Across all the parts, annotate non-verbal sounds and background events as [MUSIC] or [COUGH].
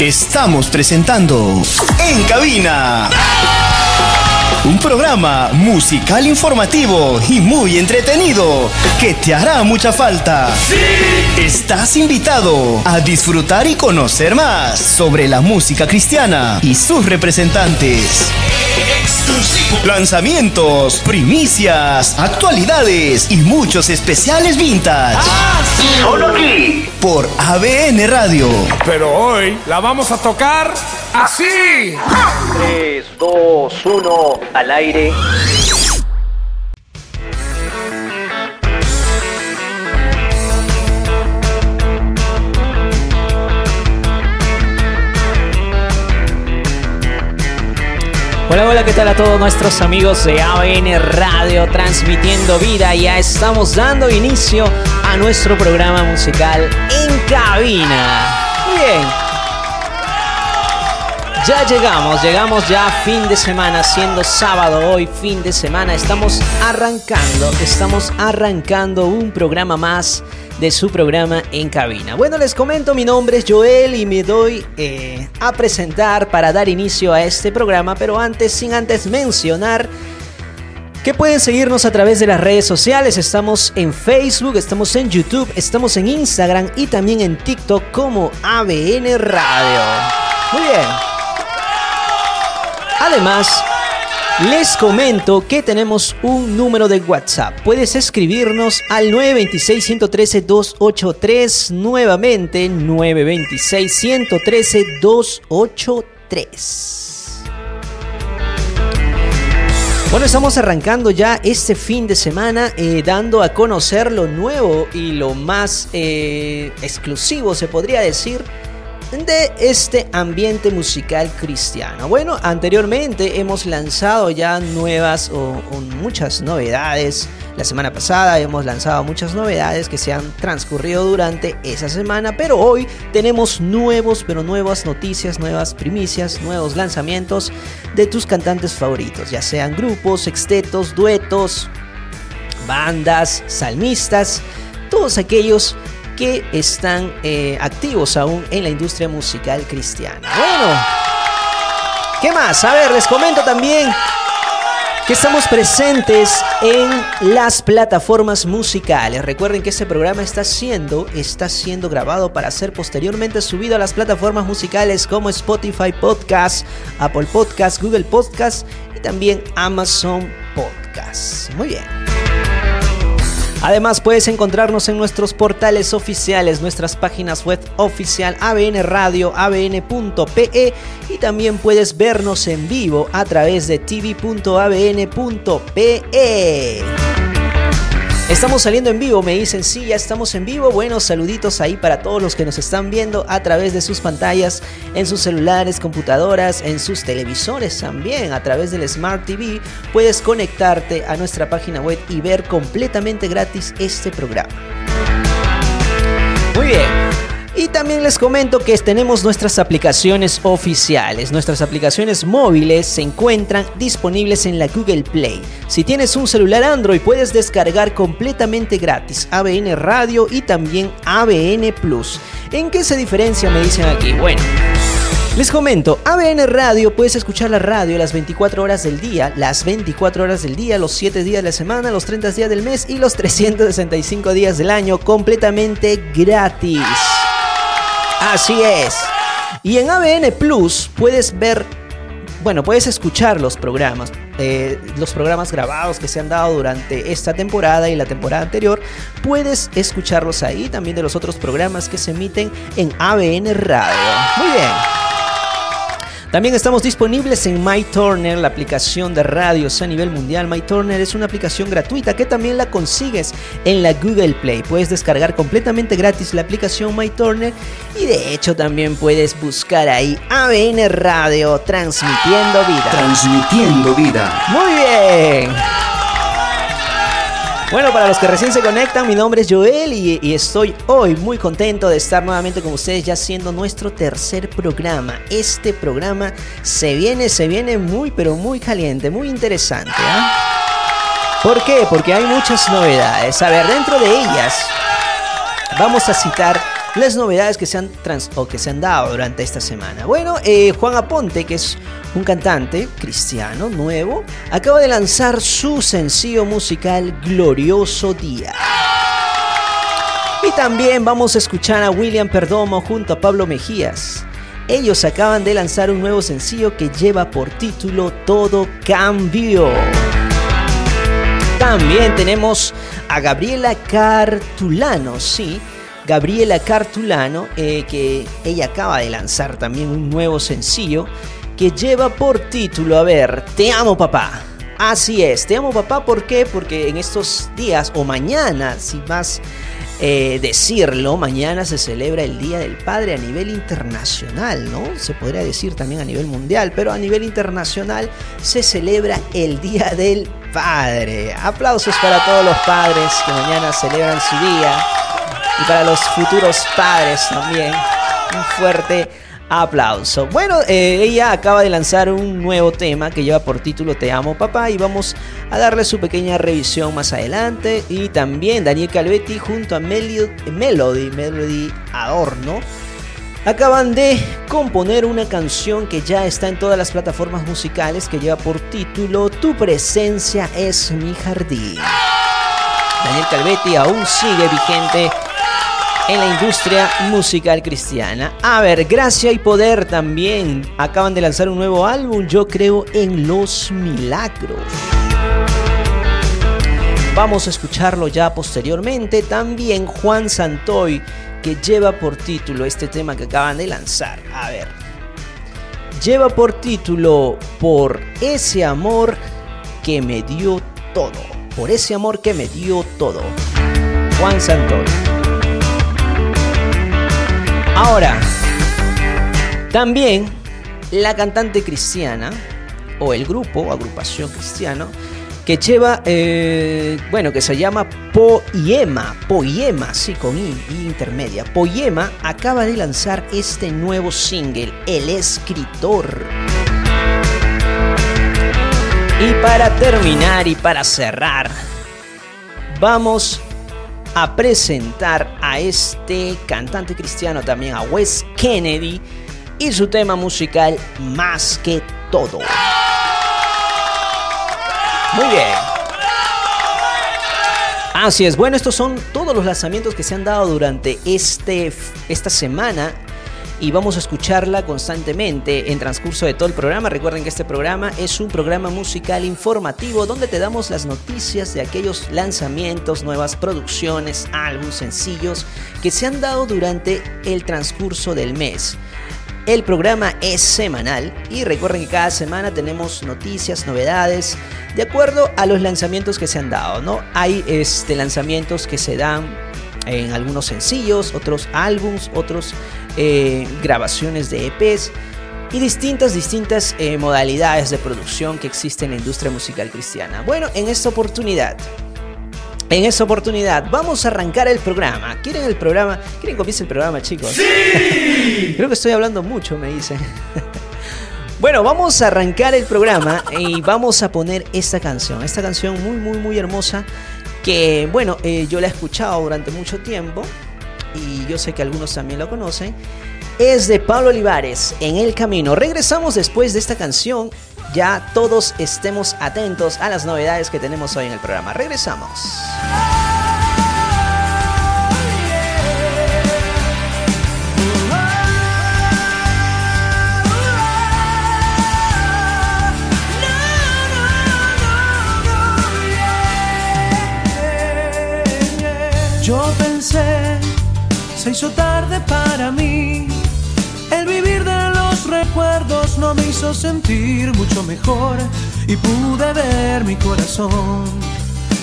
Estamos presentando En Cabina. Un programa musical informativo y muy entretenido que te hará mucha falta. Estás invitado a disfrutar y conocer más sobre la música cristiana y sus representantes. Lanzamientos, primicias, actualidades y muchos especiales vintage. Solo aquí por ABN Radio. Pero hoy la vamos a tocar así. 3, 2, 1, al aire. Hola, ¿qué tal a todos nuestros amigos de ABN Radio transmitiendo vida? Ya estamos dando inicio a nuestro programa musical en cabina. Bien. Ya llegamos, llegamos ya fin de semana, siendo sábado hoy, fin de semana. Estamos arrancando, estamos arrancando un programa más de su programa en cabina. Bueno, les comento, mi nombre es Joel y me doy eh, a presentar para dar inicio a este programa, pero antes, sin antes mencionar que pueden seguirnos a través de las redes sociales. Estamos en Facebook, estamos en YouTube, estamos en Instagram y también en TikTok como ABN Radio. Muy bien. Además, les comento que tenemos un número de WhatsApp. Puedes escribirnos al 926-113-283. Nuevamente, 926-113-283. Bueno, estamos arrancando ya este fin de semana eh, dando a conocer lo nuevo y lo más eh, exclusivo, se podría decir, de este ambiente musical cristiano. Bueno, anteriormente hemos lanzado ya nuevas o, muchas novedades. La semana pasada hemos lanzado muchas novedades que se han transcurrido durante esa semana, pero hoy tenemos nuevos, pero nuevas noticias, nuevas primicias, nuevos lanzamientos de tus cantantes favoritos, ya sean grupos, sextetos, duetos, bandas, salmistas, todos aquellos que están eh, activos aún en la industria musical cristiana. Bueno, ¿qué más? A ver, les comento también que estamos presentes en las plataformas musicales. Recuerden que este programa está siendo, está siendo grabado para ser posteriormente subido a las plataformas musicales como Spotify Podcast, Apple Podcast, Google Podcast y también Amazon Podcast. Muy bien. Además puedes encontrarnos en nuestros portales oficiales, nuestras páginas web oficial ABN Radio, abn.pe y también puedes vernos en vivo a través de tv.abn.pe. Estamos saliendo en vivo, me dicen, sí, ya estamos en vivo. Buenos saluditos ahí para todos los que nos están viendo a través de sus pantallas, en sus celulares, computadoras, en sus televisores también, a través del Smart TV. Puedes conectarte a nuestra página web y ver completamente gratis este programa. También les comento que tenemos nuestras aplicaciones oficiales. Nuestras aplicaciones móviles se encuentran disponibles en la Google Play. Si tienes un celular Android puedes descargar completamente gratis ABN Radio y también ABN Plus. ¿En qué se diferencia? Me dicen aquí. Bueno. Les comento, ABN Radio, puedes escuchar la radio las 24 horas del día, las 24 horas del día, los 7 días de la semana, los 30 días del mes y los 365 días del año completamente gratis. Así es. Y en ABN Plus puedes ver, bueno, puedes escuchar los programas, eh, los programas grabados que se han dado durante esta temporada y la temporada anterior. Puedes escucharlos ahí, también de los otros programas que se emiten en ABN Radio. Muy bien. También estamos disponibles en MyTurner, la aplicación de radios a nivel mundial. MyTurner es una aplicación gratuita que también la consigues en la Google Play. Puedes descargar completamente gratis la aplicación MyTurner y de hecho también puedes buscar ahí ABN Radio transmitiendo vida. Transmitiendo vida. Muy bien. Bueno, para los que recién se conectan, mi nombre es Joel y, estoy hoy muy contento de estar nuevamente con ustedes ya siendo nuestro tercer programa. Este programa se viene, se viene muy pero muy caliente, muy interesante. ¿eh? ¿Por qué? Porque hay muchas novedades. A ver, dentro de ellas vamos a citar las novedades que se han, trans o que se han dado durante esta semana. Bueno, eh, Juan Aponte, que es un cantante cristiano nuevo, acaba de lanzar su sencillo musical Glorioso Día. Y también vamos a escuchar a William Perdomo junto a Pablo Mejías. Ellos acaban de lanzar un nuevo sencillo que lleva por título Todo Cambio. También tenemos a Gabriela Cartulano, sí, Gabriela Cartulano, eh, que ella acaba de lanzar también un nuevo sencillo que lleva por título, a ver, Te amo papá. Así es, te amo papá, ¿por qué? Porque en estos días o mañana, si más eh, decirlo, mañana se celebra el Día del Padre a nivel internacional, ¿no? Se podría decir también a nivel mundial, pero a nivel internacional se celebra el Día del Padre. Aplausos para todos los padres que mañana celebran su día y para los futuros padres también. Un fuerte aplauso. Bueno, eh, ella acaba de lanzar un nuevo tema que lleva por título Te amo papá y vamos a darle su pequeña revisión más adelante. Y también Daniel Calvetti junto a Melody, Melody, Melody Adorno. Acaban de componer una canción que ya está en todas las plataformas musicales que lleva por título Tu presencia es mi jardín. Daniel Calvetti aún sigue vigente en la industria musical cristiana. A ver, Gracia y Poder también acaban de lanzar un nuevo álbum, yo creo en los milagros. Vamos a escucharlo ya posteriormente. También Juan Santoy, que lleva por título este tema que acaban de lanzar. A ver. Lleva por título Por ese amor que me dio todo. Por ese amor que me dio todo. Juan Santoy. Ahora, también la cantante cristiana, o el grupo, agrupación cristiano, que lleva, eh, bueno, que se llama Poema, Poema, sí, con I, I intermedia. Poema acaba de lanzar este nuevo single, El Escritor. Y para terminar y para cerrar, vamos a presentar a este cantante cristiano también, a Wes Kennedy, y su tema musical Más que todo. Muy bien. Así es, bueno, estos son todos los lanzamientos que se han dado durante este, esta semana y vamos a escucharla constantemente en transcurso de todo el programa. Recuerden que este programa es un programa musical informativo donde te damos las noticias de aquellos lanzamientos, nuevas producciones, álbumes, sencillos que se han dado durante el transcurso del mes. El programa es semanal y recuerden que cada semana tenemos noticias, novedades, de acuerdo a los lanzamientos que se han dado, ¿no? Hay este, lanzamientos que se dan en algunos sencillos, otros álbums, otros eh, grabaciones de EPs y distintas, distintas eh, modalidades de producción que existen en la industria musical cristiana. Bueno, en esta oportunidad, en esta oportunidad vamos a arrancar el programa. ¿Quieren el programa? ¿Quieren que comience el programa, chicos? ¡Sí! [LAUGHS] Creo que estoy hablando mucho, me dicen. [LAUGHS] Bueno, vamos a arrancar el programa y vamos a poner esta canción. Esta canción muy, muy, muy hermosa que, bueno, eh, yo la he escuchado durante mucho tiempo y yo sé que algunos también lo conocen, es de Pablo Olivares, En el Camino. Regresamos después de esta canción, ya todos estemos atentos a las novedades que tenemos hoy en el programa. Regresamos. Yo pensé se hizo tarde para mí. El vivir de los recuerdos no me hizo sentir mucho mejor y pude ver mi corazón.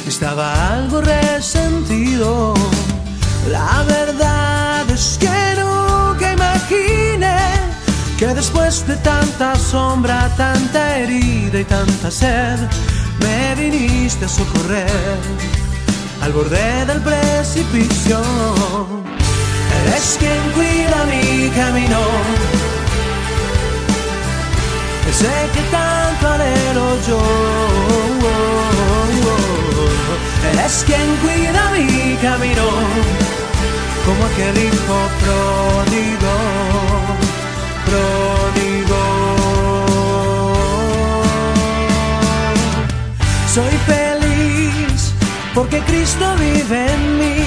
Estaba algo resentido. La verdad es que nunca imaginé que después de tanta sombra, tanta herida y tanta sed, me viniste a socorrer al borde del precipicio es quien cuida mi camino. Sé que tanto anhelo yo. Él es quien cuida mi camino, como aquel hijo pródigo, pródigo. Soy feliz porque Cristo vive en mí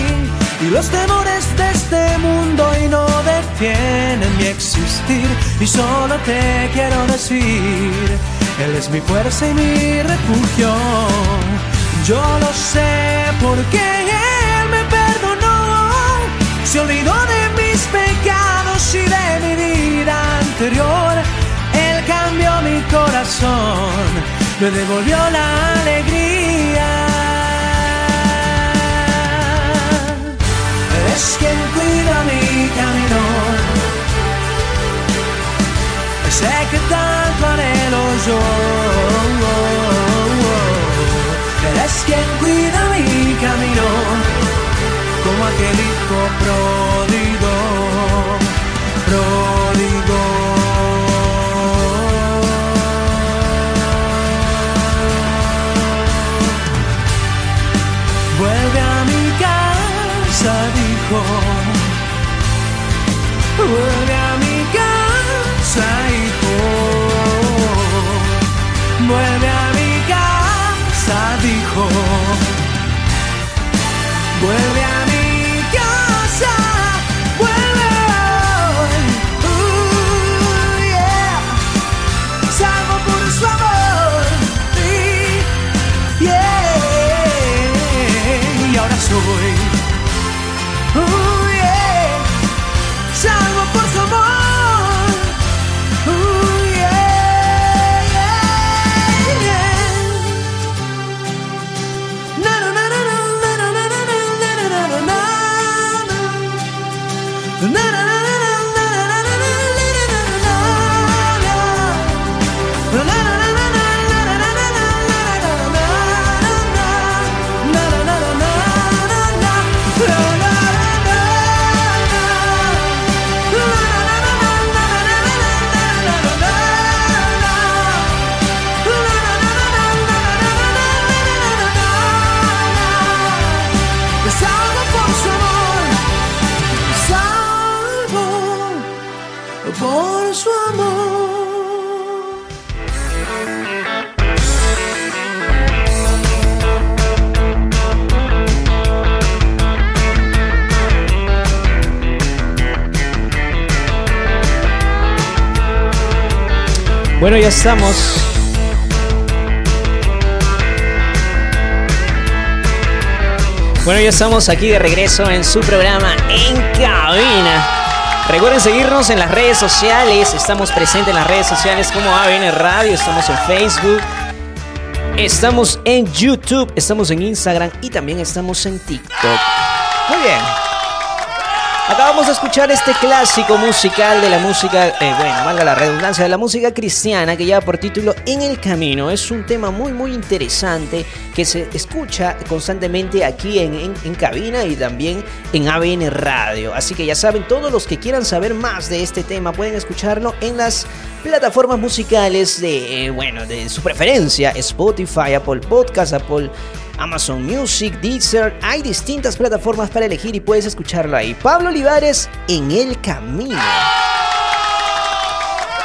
y los temores de este mundo y no detienen mi existir y solo te quiero decir él es mi fuerza y mi refugio. Yo lo sé porque Él me perdonó. Se olvidó de mis pecados y de mi vida anterior. Él cambió mi corazón, me devolvió la alegría. che qui da me counting on Sai che tanto anelo so E la skin qui da me counting on Come aquel hijo pródigo, pródigo 我 Bueno, ya estamos. Bueno, ya estamos aquí de regreso en su programa En Cabina. Recuerden seguirnos en las redes sociales. Estamos presentes en las redes sociales como ABN Radio. Estamos en Facebook. Estamos en YouTube. Estamos en Instagram. Y también estamos en TikTok. Muy bien. Acabamos de escuchar este clásico musical de la música, eh, bueno, valga la redundancia, de la música cristiana que lleva por título En el Camino. Es un tema muy, muy interesante que se escucha constantemente aquí en, en- cabina y también en ABN Radio. Así que ya saben, todos los que quieran saber más de este tema pueden escucharlo en las plataformas musicales de, eh, bueno, de su preferencia, Spotify, Apple Podcast, Apple Amazon Music, Deezer, hay distintas plataformas para elegir y puedes escucharlo ahí. Pablo Olivares en el camino.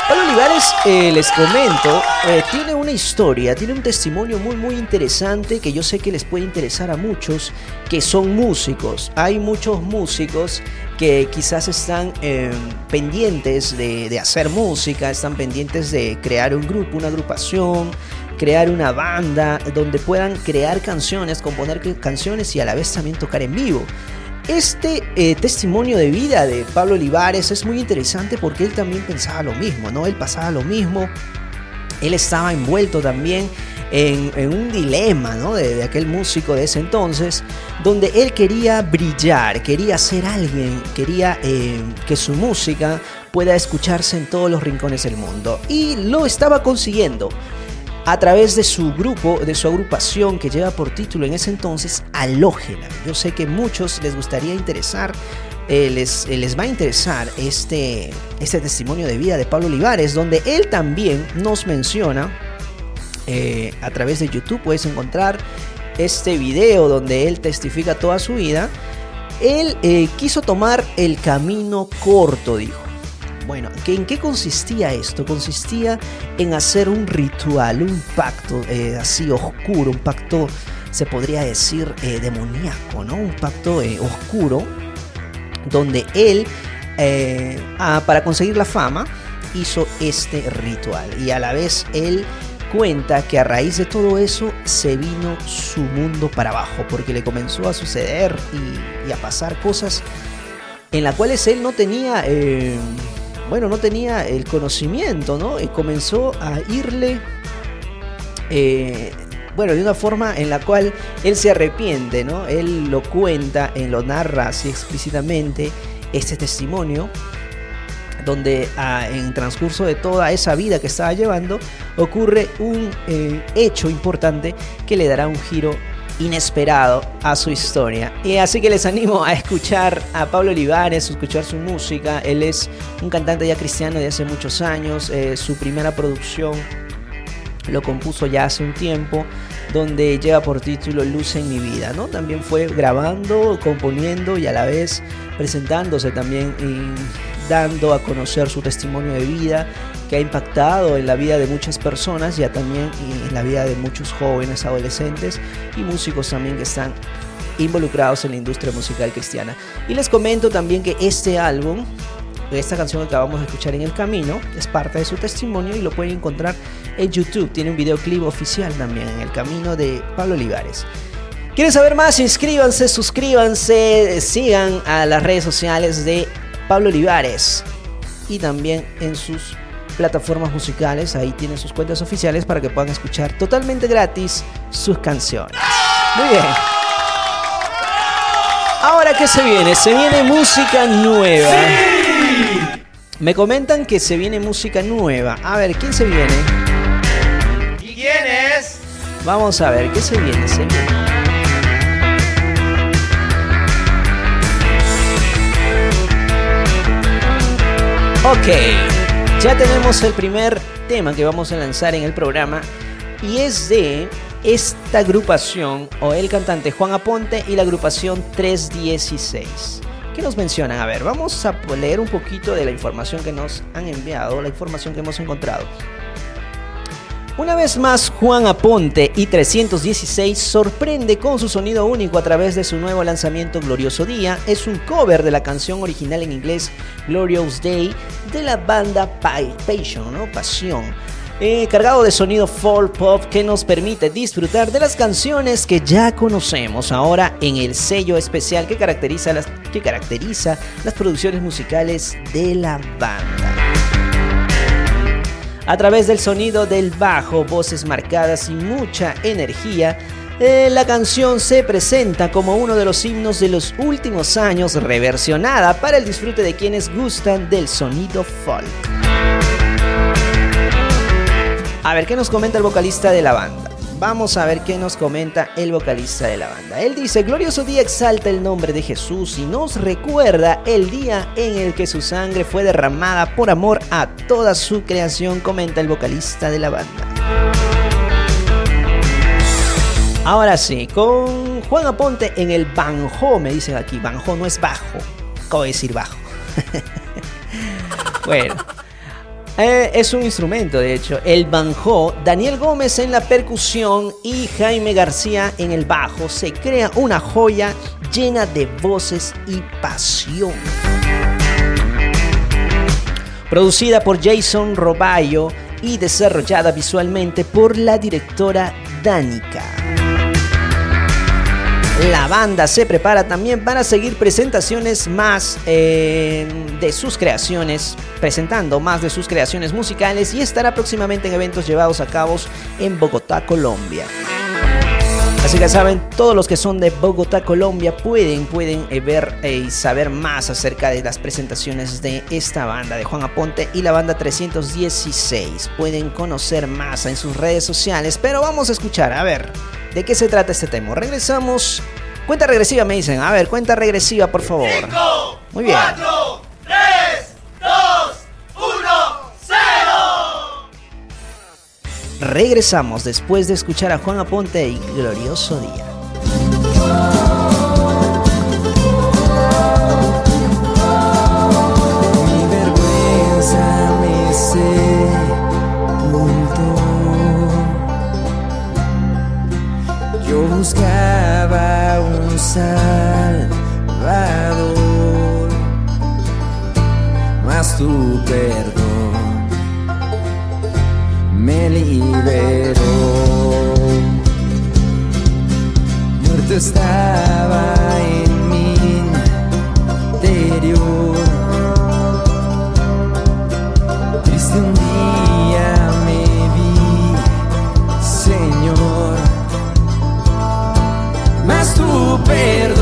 Pablo Olivares, eh, les comento, eh, tiene una historia, tiene un testimonio muy muy interesante que yo sé que les puede interesar a muchos que son músicos. Hay muchos músicos que quizás están eh, pendientes de hacer música, están pendientes de crear un grupo, una agrupación, crear una banda donde puedan crear canciones, componer canciones y a la vez también tocar en vivo. Este eh, testimonio de vida de Pablo Olivares es muy interesante porque él también pensaba lo mismo, ¿no? Él pasaba lo mismo, él estaba envuelto también en, en un dilema, ¿no? De, de aquel músico de ese entonces, donde él quería brillar, quería ser alguien, quería eh, que su música pueda escucharse en todos los rincones del mundo. Y lo estaba consiguiendo a través de su grupo, de su agrupación que lleva por título en ese entonces Halógena. Yo sé que muchos les gustaría interesar, eh, les, eh, les va a interesar este, este testimonio de vida de Pablo Olivares, donde él también nos menciona eh, a través de YouTube, puedes encontrar este video donde él testifica toda su vida, él quiso tomar el camino corto, dijo. Bueno, ¿en qué consistía esto? Consistía en hacer un ritual, un pacto eh, así oscuro, un pacto, se podría decir, eh, demoníaco, ¿no? Un pacto oscuro, donde él, ah, para conseguir la fama, hizo este ritual. Y a la vez él cuenta que a raíz de todo eso se vino su mundo para abajo, porque le comenzó a suceder y, a pasar cosas en las cuales él no tenía, eh, bueno, no tenía el conocimiento, ¿no? Y comenzó a irle, eh, bueno, de una forma en la cual él se arrepiente, ¿no? Él lo cuenta, él lo narra así explícitamente, este testimonio donde ah, en transcurso de toda esa vida que estaba llevando ocurre un eh, hecho importante que le dará un giro inesperado a su historia. Y así que les animo a escuchar a Pablo Olivares, escuchar su música. Él es un cantante ya cristiano de hace muchos años. Eh, su primera producción lo compuso ya hace un tiempo, donde lleva por título Luz en mi vida, ¿no? También fue grabando, componiendo y a la vez presentándose también en dando a conocer su testimonio de vida ha impactado en la vida de muchas personas, ya también en la vida de muchos jóvenes, adolescentes y músicos también que están involucrados en la industria musical cristiana. Y les comento también que este álbum, esta canción que acabamos de escuchar en el camino, es parte de su testimonio y lo pueden encontrar en YouTube. Tiene un videoclip oficial también en el camino de Pablo Olivares. ¿Quieren saber más? Inscríbanse, suscríbanse, sigan a las redes sociales de Pablo Olivares. Y también en sus plataformas musicales, ahí tienen sus cuentas oficiales para que puedan escuchar totalmente gratis sus canciones. Muy bien. Ahora, ¿qué se viene? Se viene música nueva. Me comentan que se viene música nueva. A ver, ¿quién se viene? ¿Y quién es? Vamos a ver, ¿qué se viene? Se viene. Ok, ya tenemos el primer tema que vamos a lanzar en el programa y es de esta agrupación o el cantante Juan Aponte y la agrupación 316. ¿Qué nos mencionan? A ver, vamos a leer un poquito de la información que nos han enviado, la información que hemos encontrado. Una vez más, Juan Aponte y 316 sorprende con su sonido único a través de su nuevo lanzamiento Glorioso Día. Es un cover de la canción original en inglés Glorious Day de la banda Passion, ¿no? Pasión. Eh, cargado de sonido folk pop que nos permite disfrutar de las canciones que ya conocemos ahora en el sello especial que caracteriza las, que caracteriza las producciones musicales de la banda. A través del sonido del bajo, voces marcadas y mucha energía, eh, la canción se presenta como uno de los himnos de los últimos años reversionada para el disfrute de quienes gustan del sonido folk. A ver qué nos comenta el vocalista de la banda. Vamos a ver qué nos comenta el vocalista de la banda. Él dice, glorioso día exalta el nombre de Jesús y nos recuerda el día en el que su sangre fue derramada por amor a toda su creación, comenta el vocalista de la banda. Ahora sí, con Juan Aponte en el banjo, me dicen aquí, banjo no es bajo, ¿cómo decir bajo? [LAUGHS] bueno. Eh, es un instrumento, de hecho. El banjo, Daniel Gómez en la percusión y Jaime García en el bajo. Se crea una joya llena de voces y pasión. Producida por Jason Roballo y desarrollada visualmente por la directora Danica. La banda se prepara también para seguir presentaciones más eh, de sus creaciones, presentando más de sus creaciones musicales y estará próximamente en eventos llevados a cabo en Bogotá, Colombia. Así que saben, todos los que son de Bogotá, Colombia, pueden, pueden eh, ver eh, y saber más acerca de las presentaciones de esta banda, de Juan Aponte y la banda 316. Pueden conocer más en sus redes sociales, pero vamos a escuchar, a ver, ¿de qué se trata este tema? Regresamos. Cuenta regresiva, me dicen. A ver, cuenta regresiva, por favor. Muy bien. 3, 2, 1, 0. Regresamos después de escuchar a Juan Aponte y Glorioso Día. Buscaba un salvador, mas tu perdón me liberó. Muerto estaba tu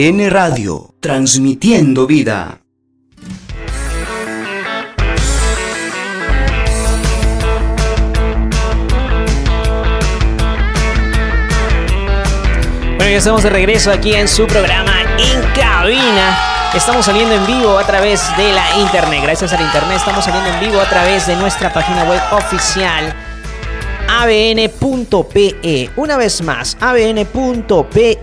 ABN Radio, transmitiendo vida. Bueno, ya estamos de regreso aquí en su programa En Cabina. Estamos saliendo en vivo a través de la internet. Gracias al internet estamos saliendo en vivo a través de nuestra página web oficial abn.pe. Una vez más, abn.pe.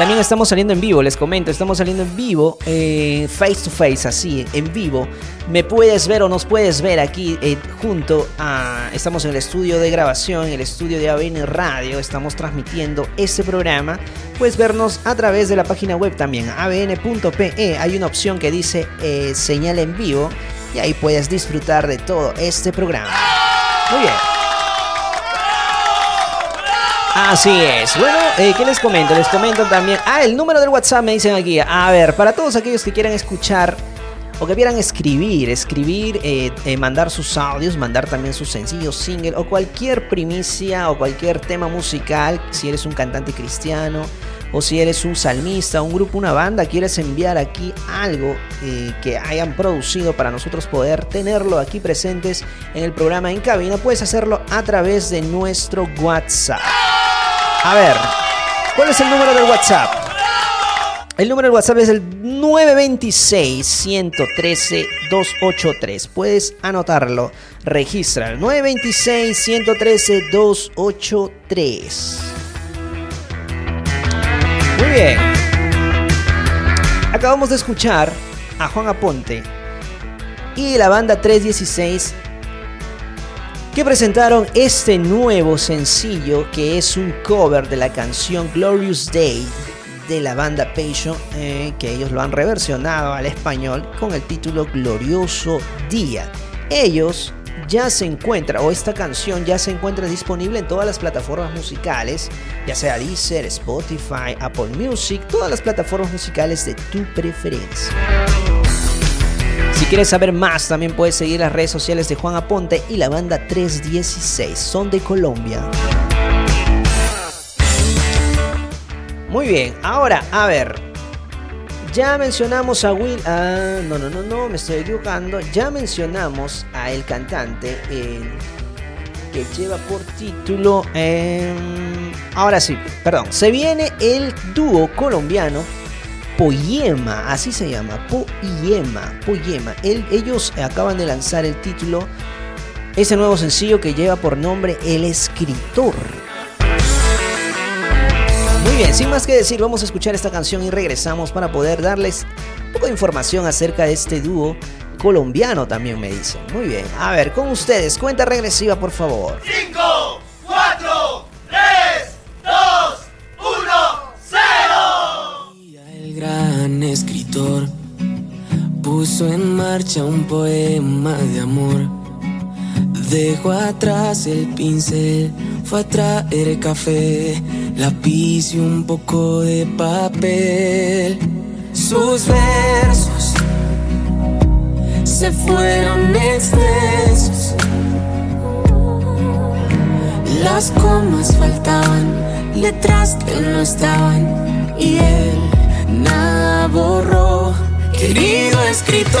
También estamos saliendo en vivo, les comento, estamos saliendo en vivo, eh, face to face, así, en vivo. Me puedes ver o nos puedes ver aquí eh, junto a... Estamos en el estudio de grabación, en el estudio de ABN Radio, estamos transmitiendo este programa. Puedes vernos a través de la página web también, abn.pe. Hay una opción que dice eh, señal en vivo y ahí puedes disfrutar de todo este programa. Muy bien. Así es. Bueno, eh, ¿qué les comento? Les comento también. Ah, el número del WhatsApp me dicen aquí. A ver, para todos aquellos que quieran escuchar o que quieran escribir, escribir, eh, eh, mandar sus audios, mandar también sus sencillos, single o cualquier primicia o cualquier tema musical, si eres un cantante cristiano o si eres un salmista, un grupo, una banda, quieres enviar aquí algo eh, que hayan producido para nosotros poder tenerlo aquí presentes en el programa en cabina, puedes hacerlo a través de nuestro WhatsApp. A ver, ¿cuál es el número del WhatsApp? El número del WhatsApp es el 926-113-283. Puedes anotarlo. Registra el 926-113-283. Muy bien. Acabamos de escuchar a Juan Aponte y la banda 316 que presentaron este nuevo sencillo que es un cover de la canción Glorious Day de la banda Passion, eh, que ellos lo han reversionado al español con el título Glorioso Día. Ellos ya se encuentra, o esta canción ya se encuentra disponible en todas las plataformas musicales, ya sea Deezer, Spotify, Apple Music, todas las plataformas musicales de tu preferencia. Si quieres saber más, también puedes seguir las redes sociales de Juan Aponte y la banda 316, son de Colombia. Muy bien, ahora, a ver. Ya mencionamos a Will. Ah, no, no, no, no, me estoy equivocando. Ya mencionamos a el cantante que lleva por título. Em, ahora sí, perdón. Se viene el dúo colombiano Poyema, así se llama. Poyema, Poyema. ellos acaban de lanzar el título. Ese nuevo sencillo que lleva por nombre El Escritor bien, sin más que decir, vamos a escuchar esta canción y regresamos para poder darles un poco de información acerca de este dúo colombiano también me dicen. Muy bien, a ver, con ustedes, cuenta regresiva por favor. 5, 4, 3, 2, 1, 0. El gran escritor puso en marcha un poema de amor. Dejó atrás el pincel, fue a traer café lápiz y un poco de papel. Sus versos se fueron extensos. Las comas faltaban, letras que no estaban y él nada borró. Querido escritor,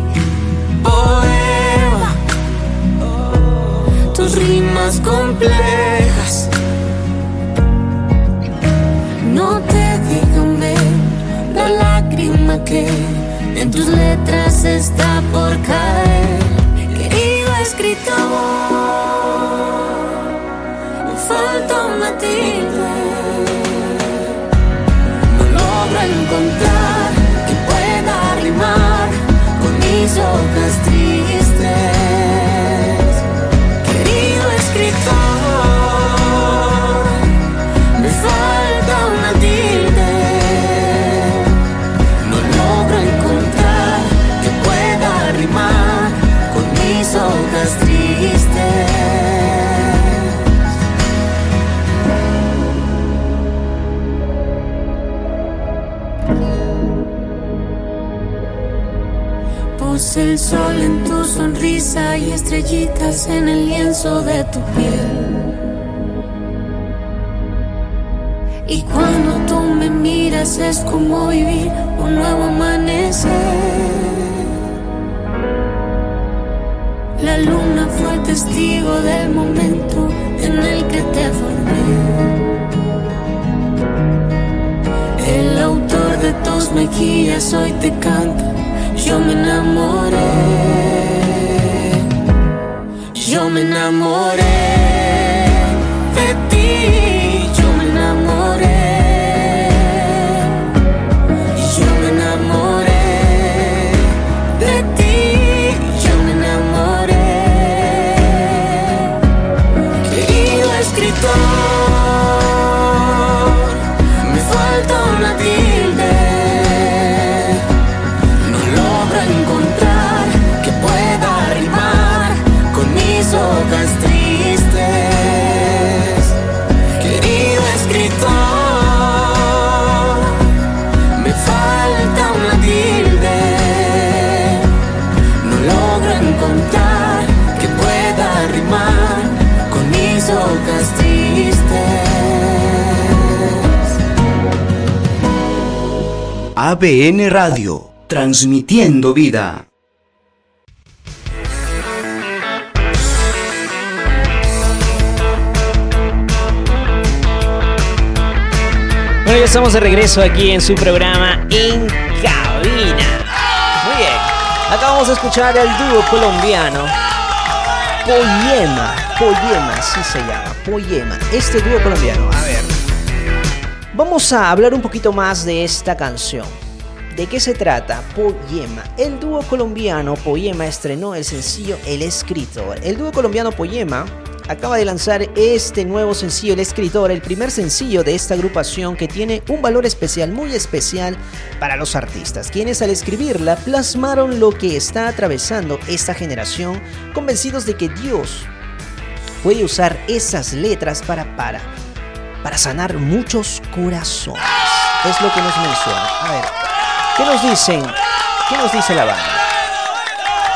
Poema, tus rimas complejas. No te dejan ver la lágrima que en tus letras está por caer. Querido escritor falta una tilde. No logro encontrar que pueda rimar con mis sol en tu sonrisa y estrellitas en el lienzo de tu piel. Y cuando tú me miras es como vivir un nuevo amanecer. La luna fue testigo del momento en el que te formé. El autor de tus mejillas hoy te canta yo me enamoré. Yo me enamoré de ti. ABN Radio, transmitiendo vida. Bueno, ya estamos de regreso aquí en su programa En Cabina. Muy bien, acabamos de escuchar al dúo colombiano Poyema. Poyema, así se llama, Poyema. Este dúo colombiano, a ver. Vamos a hablar un poquito más de esta canción. ¿De qué se trata? Poyema. El dúo colombiano Poyema estrenó el sencillo El Escritor. El dúo colombiano Poyema acaba de lanzar este nuevo sencillo El Escritor, el primer sencillo de esta agrupación que tiene un valor especial, muy especial para los artistas, quienes al escribirla plasmaron lo que está atravesando esta generación, convencidos de que Dios puede usar esas letras para, para, para sanar muchos corazones. Es lo que nos menciona. A ver, ¿Qué nos dicen? ¿Qué nos dice la banda?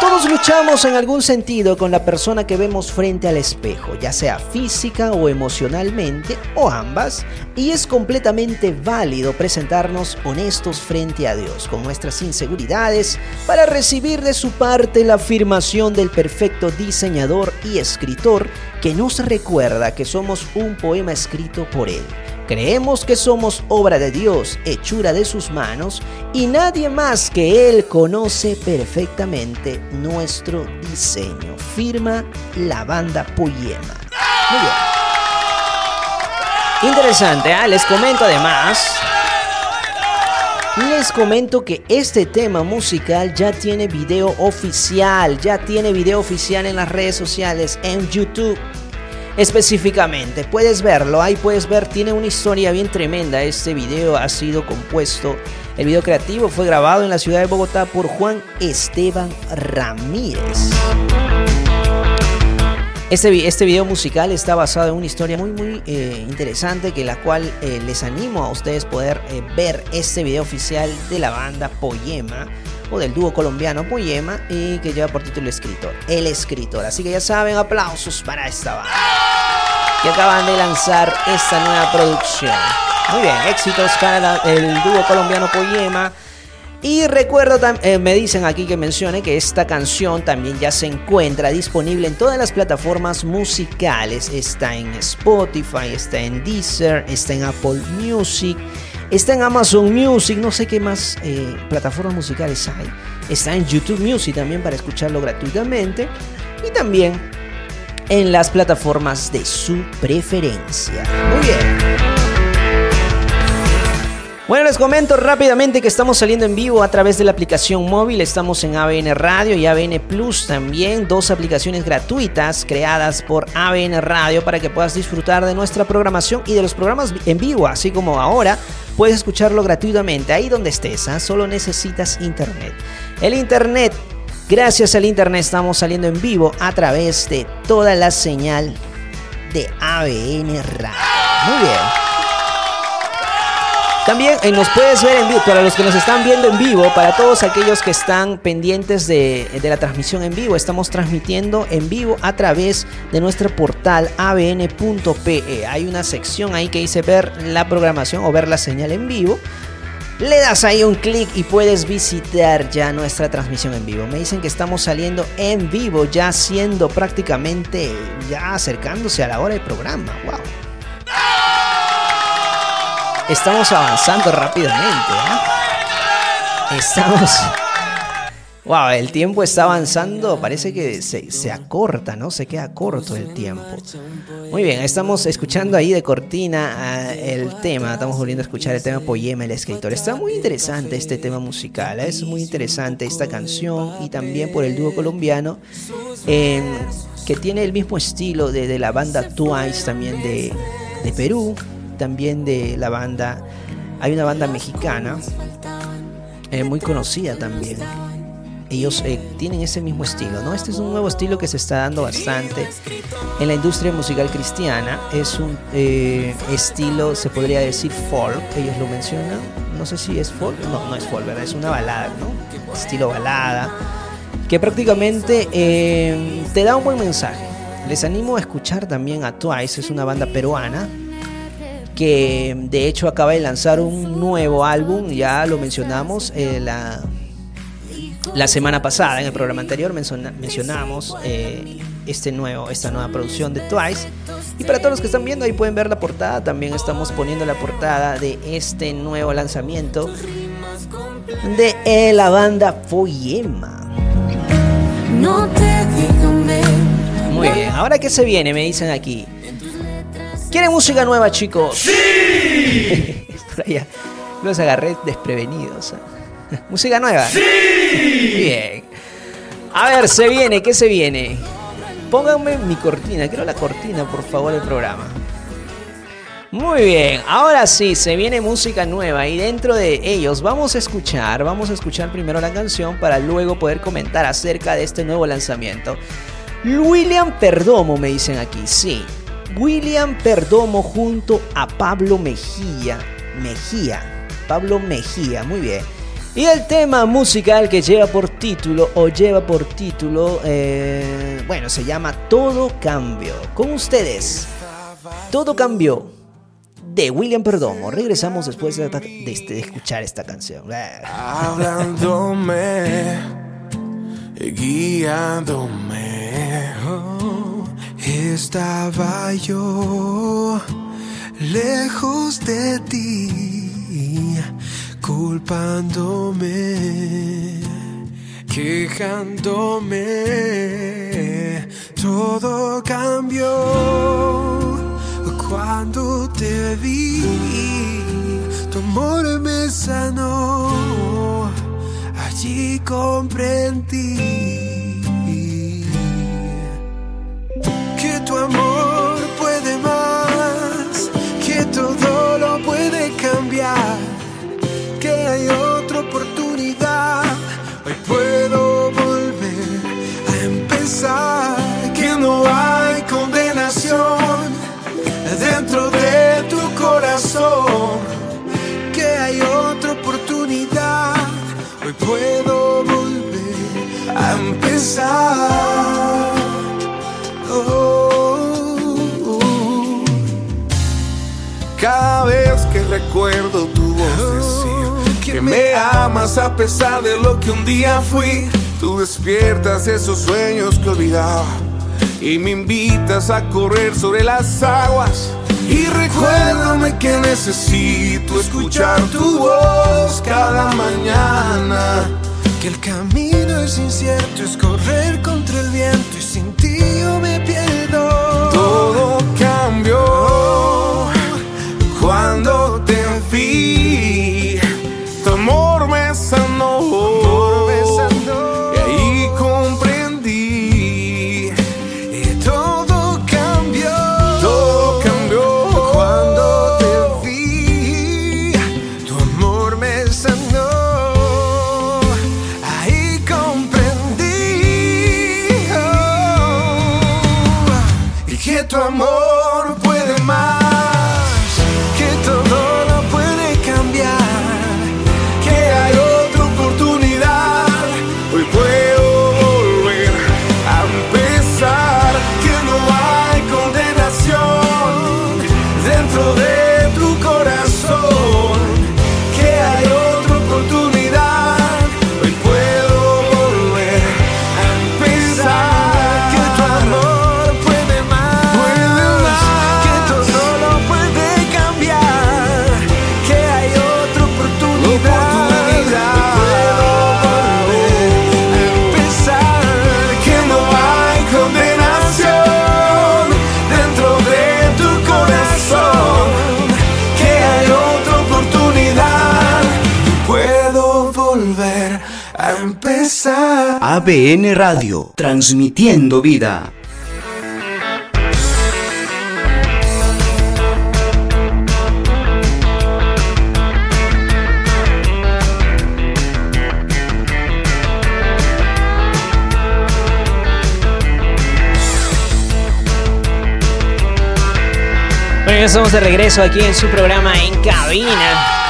Todos luchamos en algún sentido con la persona que vemos frente al espejo, ya sea física o emocionalmente, o ambas, y es completamente válido presentarnos honestos frente a Dios, con nuestras inseguridades, para recibir de su parte la afirmación del perfecto diseñador y escritor que nos recuerda que somos un poema escrito por Él Creemos que somos obra de Dios, hechura de sus manos, y nadie más que Él conoce perfectamente nuestro diseño. Firma la banda Poyema. Muy bien. Interesante, ¿eh? les comento además. Les comento que este tema musical ya tiene video oficial, ya tiene video oficial en las redes sociales, en YouTube específicamente. Puedes verlo, ahí puedes ver, tiene una historia bien tremenda. Este video ha sido compuesto, el video creativo fue grabado en la ciudad de Bogotá por Juan Esteban Ramírez. Este, este video musical está basado en una historia muy muy eh, interesante que la cual eh, les animo a ustedes poder eh, ver este video oficial de la banda Poyema o del dúo colombiano Poyema y que lleva por título Escritor, El Escritor. Así que ya saben, aplausos para esta banda que acaban de lanzar esta nueva producción. Muy bien, éxitos para el dúo colombiano Poyema. Y recuerdo, eh, me dicen aquí que mencione que esta canción también ya se encuentra disponible en todas las plataformas musicales. Está en Spotify, está en Deezer, está en Apple Music, Está en Amazon Music, no sé qué más eh, plataformas musicales hay. Está en YouTube Music también para escucharlo gratuitamente. Y también en las plataformas de su preferencia. Muy bien. Bueno, les comento rápidamente que estamos saliendo en vivo a través de la aplicación móvil. Estamos en ABN Radio y ABN Plus también, dos aplicaciones gratuitas creadas por ABN Radio para que puedas disfrutar de nuestra programación y de los programas en vivo, así como ahora puedes escucharlo gratuitamente ahí donde estés. ¿ah? Solo necesitas internet. El internet, gracias al internet estamos saliendo en vivo a través de toda la señal de ABN Radio. Muy bien. También eh, nos puedes ver en vivo, para los que nos están viendo en vivo, para todos aquellos que están pendientes de, la transmisión en vivo, estamos transmitiendo en vivo a través de nuestro portal abn.pe. Hay una sección ahí que dice ver la programación o ver la señal en vivo. Le das ahí un clic y puedes visitar ya nuestra transmisión en vivo. Me dicen que estamos saliendo en vivo, ya siendo prácticamente, ya acercándose a la hora del programa. ¡Wow! Estamos avanzando rápidamente. ¿eh? Estamos, Wow, el tiempo está avanzando, parece que se, se, acorta, ¿no? Se queda corto el tiempo. Muy bien, estamos escuchando ahí de cortina ah, el tema, estamos volviendo a escuchar el tema Poema, el escritor. Está muy interesante este tema musical, ¿eh? es muy interesante esta canción y también por el dúo colombiano eh, que tiene el mismo estilo de, de la banda Twice también de, de Perú, también de la banda, hay una banda mexicana eh, muy conocida también ellos eh, tienen ese mismo estilo, ¿no? Este es un nuevo estilo que se está dando bastante en la industria musical cristiana. Es un eh, estilo, se podría decir folk, ellos lo mencionan. No sé si es folk, no, no es folk, ¿verdad? Es una balada, ¿no? Estilo balada, que prácticamente te da un buen mensaje. Les animo a escuchar también a Twice, es una banda peruana que de hecho acaba de lanzar un nuevo álbum, ya lo mencionamos, la la semana pasada, en el programa anterior, mencionamos eh, este nuevo, esta nueva producción de Twice. Y para todos los que están viendo, ahí pueden ver la portada. También estamos poniendo la portada de este nuevo lanzamiento de eh, la banda Foyema. Muy bien, ahora que se viene, me dicen aquí. ¿Quieren música nueva, chicos? ¡Sí! [LAUGHS] los agarré desprevenidos. ¿eh? [LAUGHS] ¿Música nueva? ¡Sí! Bien. A ver, se viene, ¿qué se viene? Pónganme mi cortina, quiero la cortina, por favor, del programa. Muy bien, ahora sí, se viene música nueva y dentro de ellos vamos a escuchar, vamos a escuchar primero la canción para luego poder comentar acerca de este nuevo lanzamiento. William Perdomo, me dicen aquí, sí. William Perdomo junto a Pablo Mejía. Mejía. Pablo Mejía, muy bien. Y el tema musical que lleva por título o lleva por título, eh, bueno, se llama Todo Cambio. Con ustedes, Todo Cambio de William Perdomo. Regresamos después de, este, de escuchar esta canción. Hablándome, guiándome, estaba yo lejos de ti culpándome, quejándome. Todo cambió cuando te vi. Tu amor me sanó, allí comprendí tu amor puede más, que todo lo puede cambiar hay otra oportunidad. Hoy puedo volver a empezar. Que no hay condenación dentro de tu corazón. Que hay otra oportunidad. Hoy puedo volver a empezar. Recuerdo tu voz que me amas a pesar de lo que un día fui. Tú despiertas esos sueños que olvidaba y me invitas a correr sobre las aguas. Y recuérdame que necesito escuchar tu voz cada mañana. Que el camino es incierto, es correr contra el viento y sin ti yo me pierdo. Todo cambió cuando te vi amor me sanó. ABN Radio, transmitiendo vida. Bueno, ya estamos de regreso aquí en su programa En Cabina.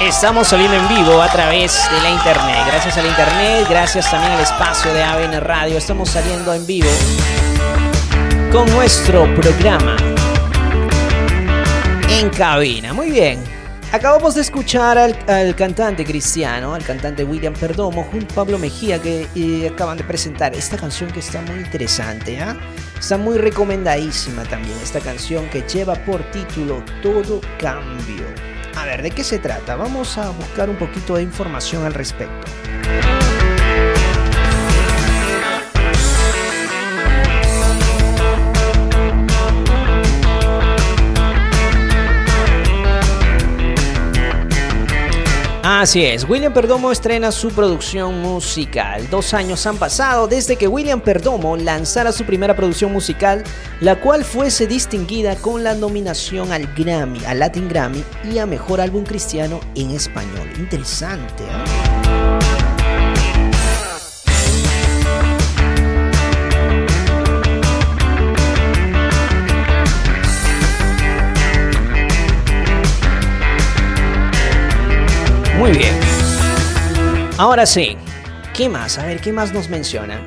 Estamos saliendo en vivo a través de la internet. Gracias al internet, gracias también al espacio de ABN Radio. Estamos saliendo en vivo con nuestro programa En Cabina. Muy bien. Acabamos de escuchar al, cantante cristiano, al cantante William Perdomo, junto a Pablo Mejía, que eh, acaban de presentar esta canción que está muy interesante. ¿ah? Está muy recomendadísima también esta canción que lleva por título Todo Cambio. Ver, ¿de qué se trata? Vamos a buscar un poquito de información al respecto. Así es, William Perdomo estrena su producción musical. Dos años han pasado desde que William Perdomo lanzara su primera producción musical, la cual fuese distinguida con la nominación al Grammy, al Latin Grammy y a Mejor Álbum Cristiano en Español. Interesante, ¿eh? Muy bien. Ahora sí. ¿Qué más? A ver, ¿qué más nos menciona?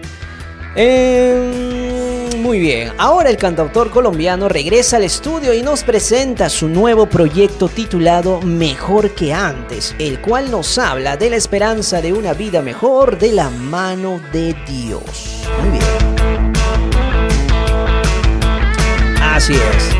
Em, muy bien. Ahora el cantautor colombiano regresa al estudio y nos presenta su nuevo proyecto titulado Mejor que antes, el cual nos habla de la esperanza de una vida mejor de la mano de Dios. Muy bien. Así es.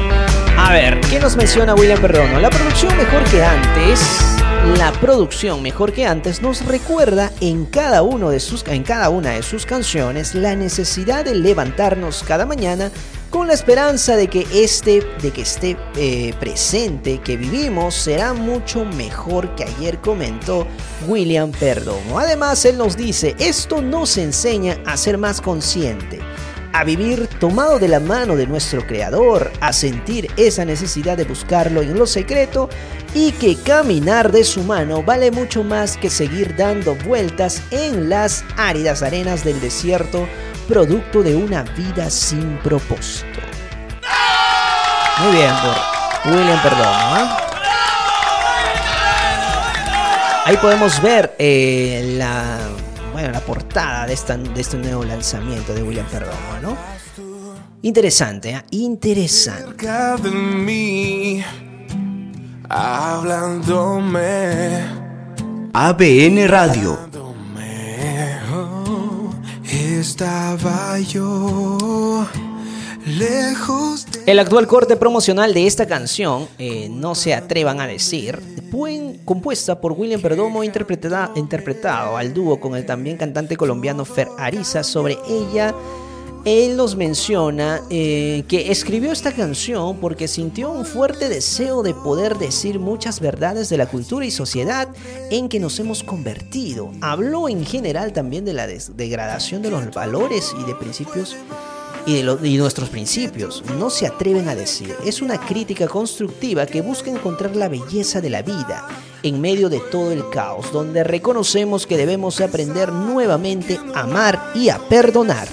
A ver, ¿qué nos menciona William Perdono? La producción Mejor que antes la producción mejor que antes nos recuerda en cada, uno de sus, en cada una de sus canciones la necesidad de levantarnos cada mañana con la esperanza de que este, de que esté eh, presente que vivimos será mucho mejor que ayer comentó William Perdomo. Además, él nos dice, esto nos enseña a ser más consciente a vivir tomado de la mano de nuestro Creador, a sentir esa necesidad de buscarlo en lo secreto y que caminar de su mano vale mucho más que seguir dando vueltas en las áridas arenas del desierto, producto de una vida sin propósito. Muy bien, William Perdomo. ¿ah? Ahí podemos ver eh, la bueno, la portada de, esta, de este nuevo lanzamiento de William Perdomo, ¿no? Interesante, ¿eh? interesante. De mí, hablándome. ABN Radio. Oh, estaba yo lejos el actual corte promocional de esta canción, eh, No se atrevan a decir, fue compuesta por William Perdomo, interpretada, interpretado al dúo con el también cantante colombiano Fer Ariza. Sobre ella, él nos menciona eh, que escribió esta canción porque sintió un fuerte deseo de poder decir muchas verdades de la cultura y sociedad en que nos hemos convertido. Habló en general también de la degradación de los valores y de principios y, de nuestros principios. No se atreven a decir. Es una crítica constructiva que busca encontrar la belleza de la vida en medio de todo el caos, donde reconocemos que debemos aprender nuevamente a amar y a perdonar.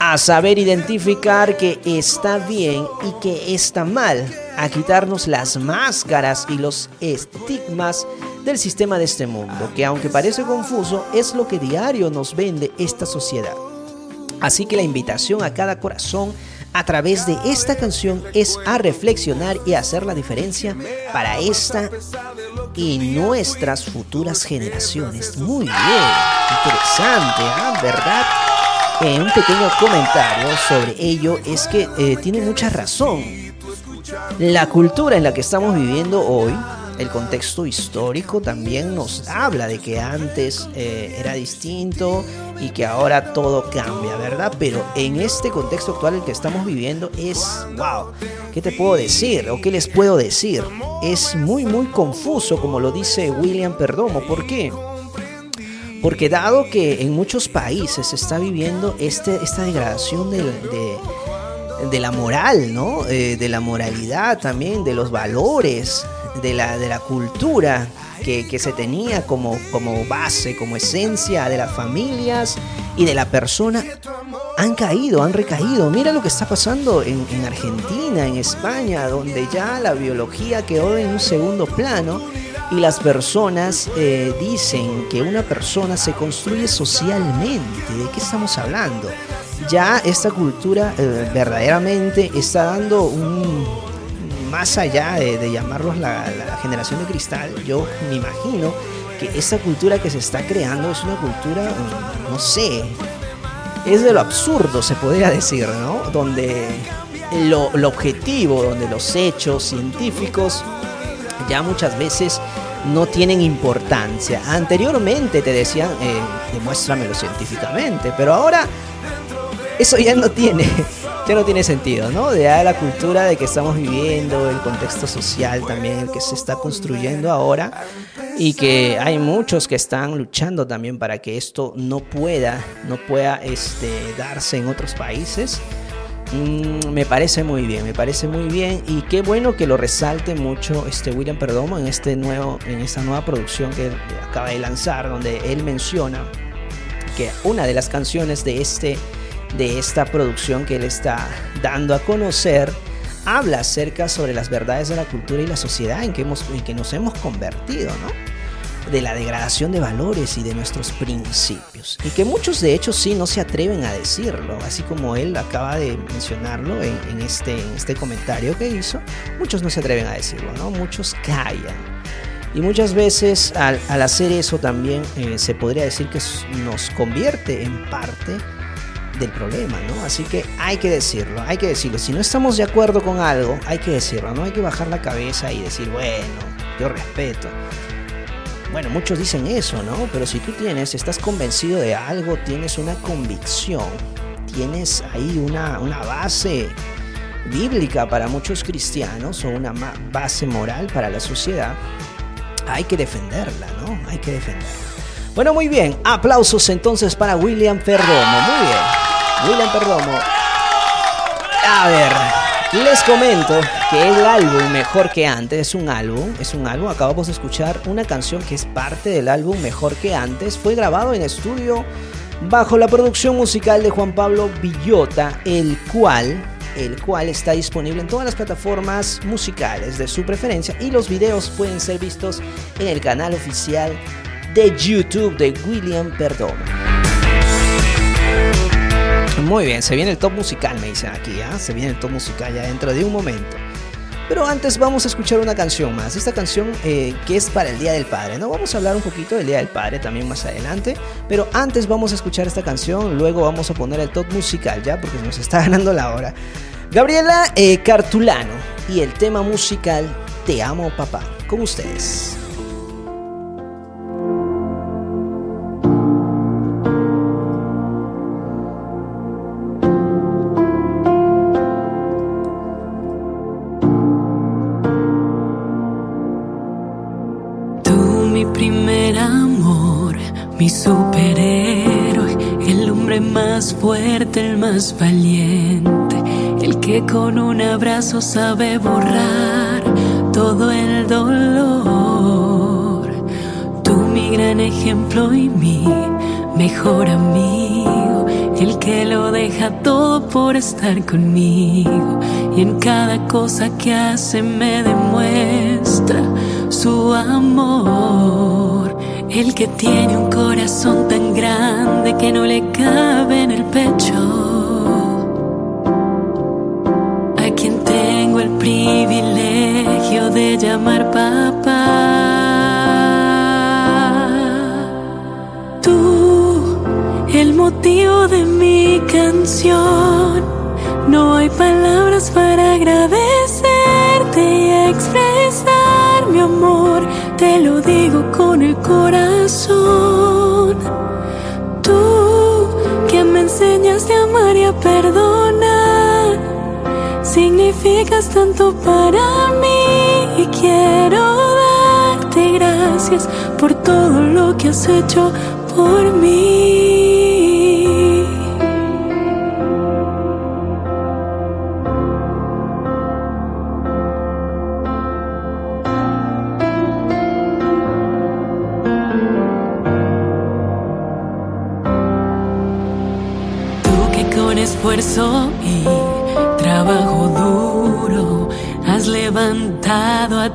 A saber identificar que está bien y que está mal, a quitarnos las máscaras y los estigmas del sistema de este mundo, que aunque parece confuso, es lo que diario nos vende esta sociedad. Así que la invitación a cada corazón a través de esta canción es a reflexionar y hacer la diferencia para esta y nuestras futuras generaciones. Muy bien, interesante, ¿ah? ¿verdad? Eh, un pequeño comentario sobre ello es que eh, tiene mucha razón. La cultura en la que estamos viviendo hoy el contexto histórico también nos habla de que antes eh, era distinto y que ahora todo cambia, ¿verdad? Pero en este contexto actual el que estamos viviendo es, wow, ¿qué te puedo decir? ¿O qué les puedo decir? Es muy, muy confuso, como lo dice William Perdomo. ¿Por qué? Porque dado que en muchos países se está viviendo este, esta degradación de, de, la moral, ¿no? Eh, de la moralidad también, de los valores, de la, de la cultura que, que, se tenía como, como base, como esencia de las familias y de la persona, han caído, han recaído. Mira lo que está pasando en, en Argentina, en España, donde ya la biología quedó en un segundo plano y las personas eh, dicen que una persona se construye socialmente. ¿De qué estamos hablando? Ya esta cultura eh, verdaderamente está dando un, más allá de, llamarlos la, generación de cristal, yo me imagino que esta cultura que se está creando es una cultura, no sé, es de lo absurdo, se podría decir, ¿no? Donde lo objetivo, donde los hechos científicos ya muchas veces no tienen importancia. Anteriormente te decían, eh, demuéstramelo científicamente, pero ahora eso ya no tiene, ya no tiene sentido, ¿no? De la cultura de que estamos viviendo, el contexto social también, el que se está construyendo ahora, y que hay muchos que están luchando también para que esto no pueda, no pueda este, darse en otros países. Mm, me parece muy bien, me parece muy bien y qué bueno que lo resalte mucho este William Perdomo en este nuevo, en esta nueva producción que acaba de lanzar, donde él menciona que una de las canciones de este, de esta producción que él está dando a conocer habla acerca sobre las verdades de la cultura y la sociedad en que hemos, en que nos hemos convertido, ¿no? de la degradación de valores y de nuestros principios. Y que muchos de hecho sí no se atreven a decirlo, así como él acaba de mencionarlo en, este, en este comentario que hizo, muchos no se atreven a decirlo, ¿no? Muchos callan. Y muchas veces al, hacer eso también eh, se podría decir que nos convierte en parte del problema, ¿no? Así que hay que decirlo, hay que decirlo. Si no estamos de acuerdo con algo, hay que decirlo, no hay que bajar la cabeza y decir, bueno, yo respeto. Bueno, muchos dicen eso, ¿no? Pero si tú tienes, estás convencido de algo, tienes una convicción, tienes ahí una, base bíblica para muchos cristianos o una base moral para la sociedad, hay que defenderla, ¿no? Hay que defenderla. Bueno, muy bien. Aplausos entonces para William Perdomo. Muy bien. William Perdomo. A ver. Les comento que el álbum Mejor que Antes es un álbum, es un álbum, acabamos de escuchar una canción que es parte del álbum Mejor que Antes, fue grabado en estudio bajo la producción musical de Juan Pablo Villota, el cual el cual está disponible en todas las plataformas musicales de su preferencia y los videos pueden ser vistos en el canal oficial de YouTube de William Perdomo. Muy bien, se viene el top musical, me dicen aquí, ¿ya? Se viene el top musical ya dentro de un momento. Pero antes vamos a escuchar una canción más. Esta canción eh, que es para el Día del Padre, ¿no? Vamos a hablar un poquito del Día del Padre también más adelante. Pero antes vamos a escuchar esta canción, luego vamos a poner el top musical, ¿ya? Porque nos está [LAUGHS] ganando la hora. Gabriela eh, Cartulano y el tema musical Te amo papá. Con ustedes. Fuerte, el más valiente, el que con un abrazo sabe borrar todo el dolor. Tú mi gran ejemplo y mi mejor amigo, el que lo deja todo por estar conmigo y en cada cosa que hace me demuestra su amor. El que tiene un corazón tan grande que no le cabe en el A quien tengo el privilegio de llamar papá. Tú, el motivo de mi canción. No hay palabras para agradecerte y expresar mi amor te lo digo con el corazón. Enseñaste a amar y a perdonar, significas tanto para mí y quiero darte gracias por todo lo que has hecho por mí.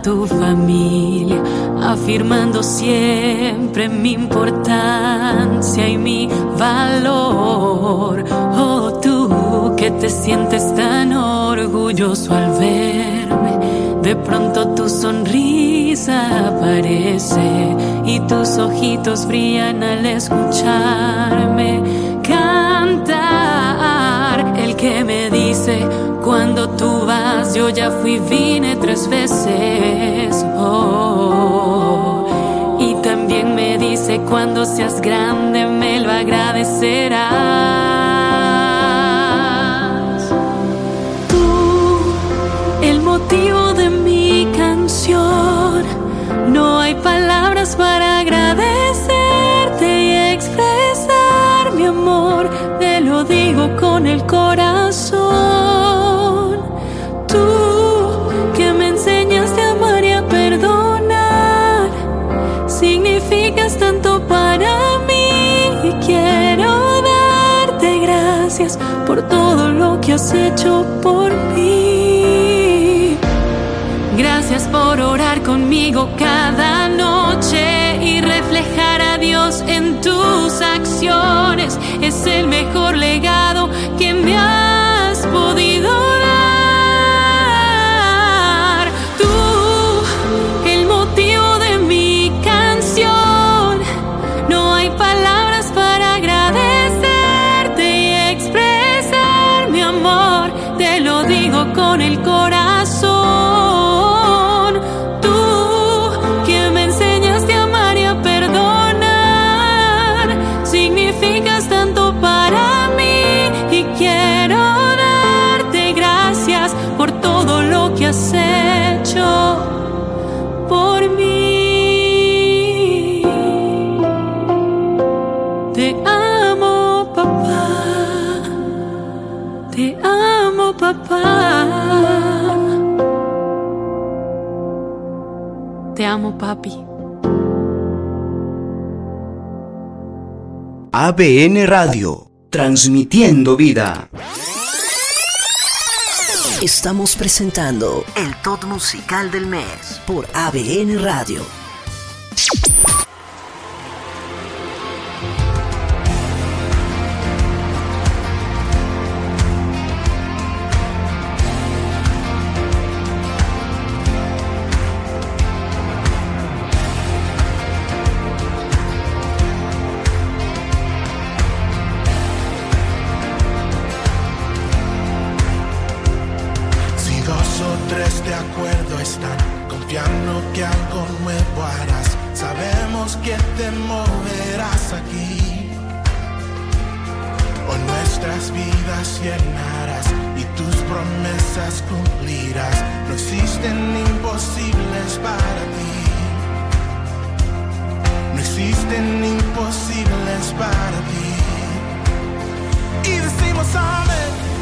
Tu familia, afirmando siempre mi importancia y mi valor. Oh, tú que te sientes tan orgulloso al verme, de pronto tu sonrisa aparece y tus ojitos brillan al escucharme cantar. El que me dice, tú vas, yo ya fui, vine tres veces. Oh. Y también me dice, cuando seas grande, me lo agradecerás. Que has hecho por mí. Gracias por orar conmigo cada noche y reflejar a Dios en tus acciones. Es el mejor legado que me has amo, papi. ABN Radio, transmitiendo vida. Estamos presentando el top musical del mes por ABN Radio. Te moverás aquí. Hoy nuestras vidas llenarás y tus promesas cumplirás. No existen imposibles para ti. No existen imposibles para ti. Y decimos amén.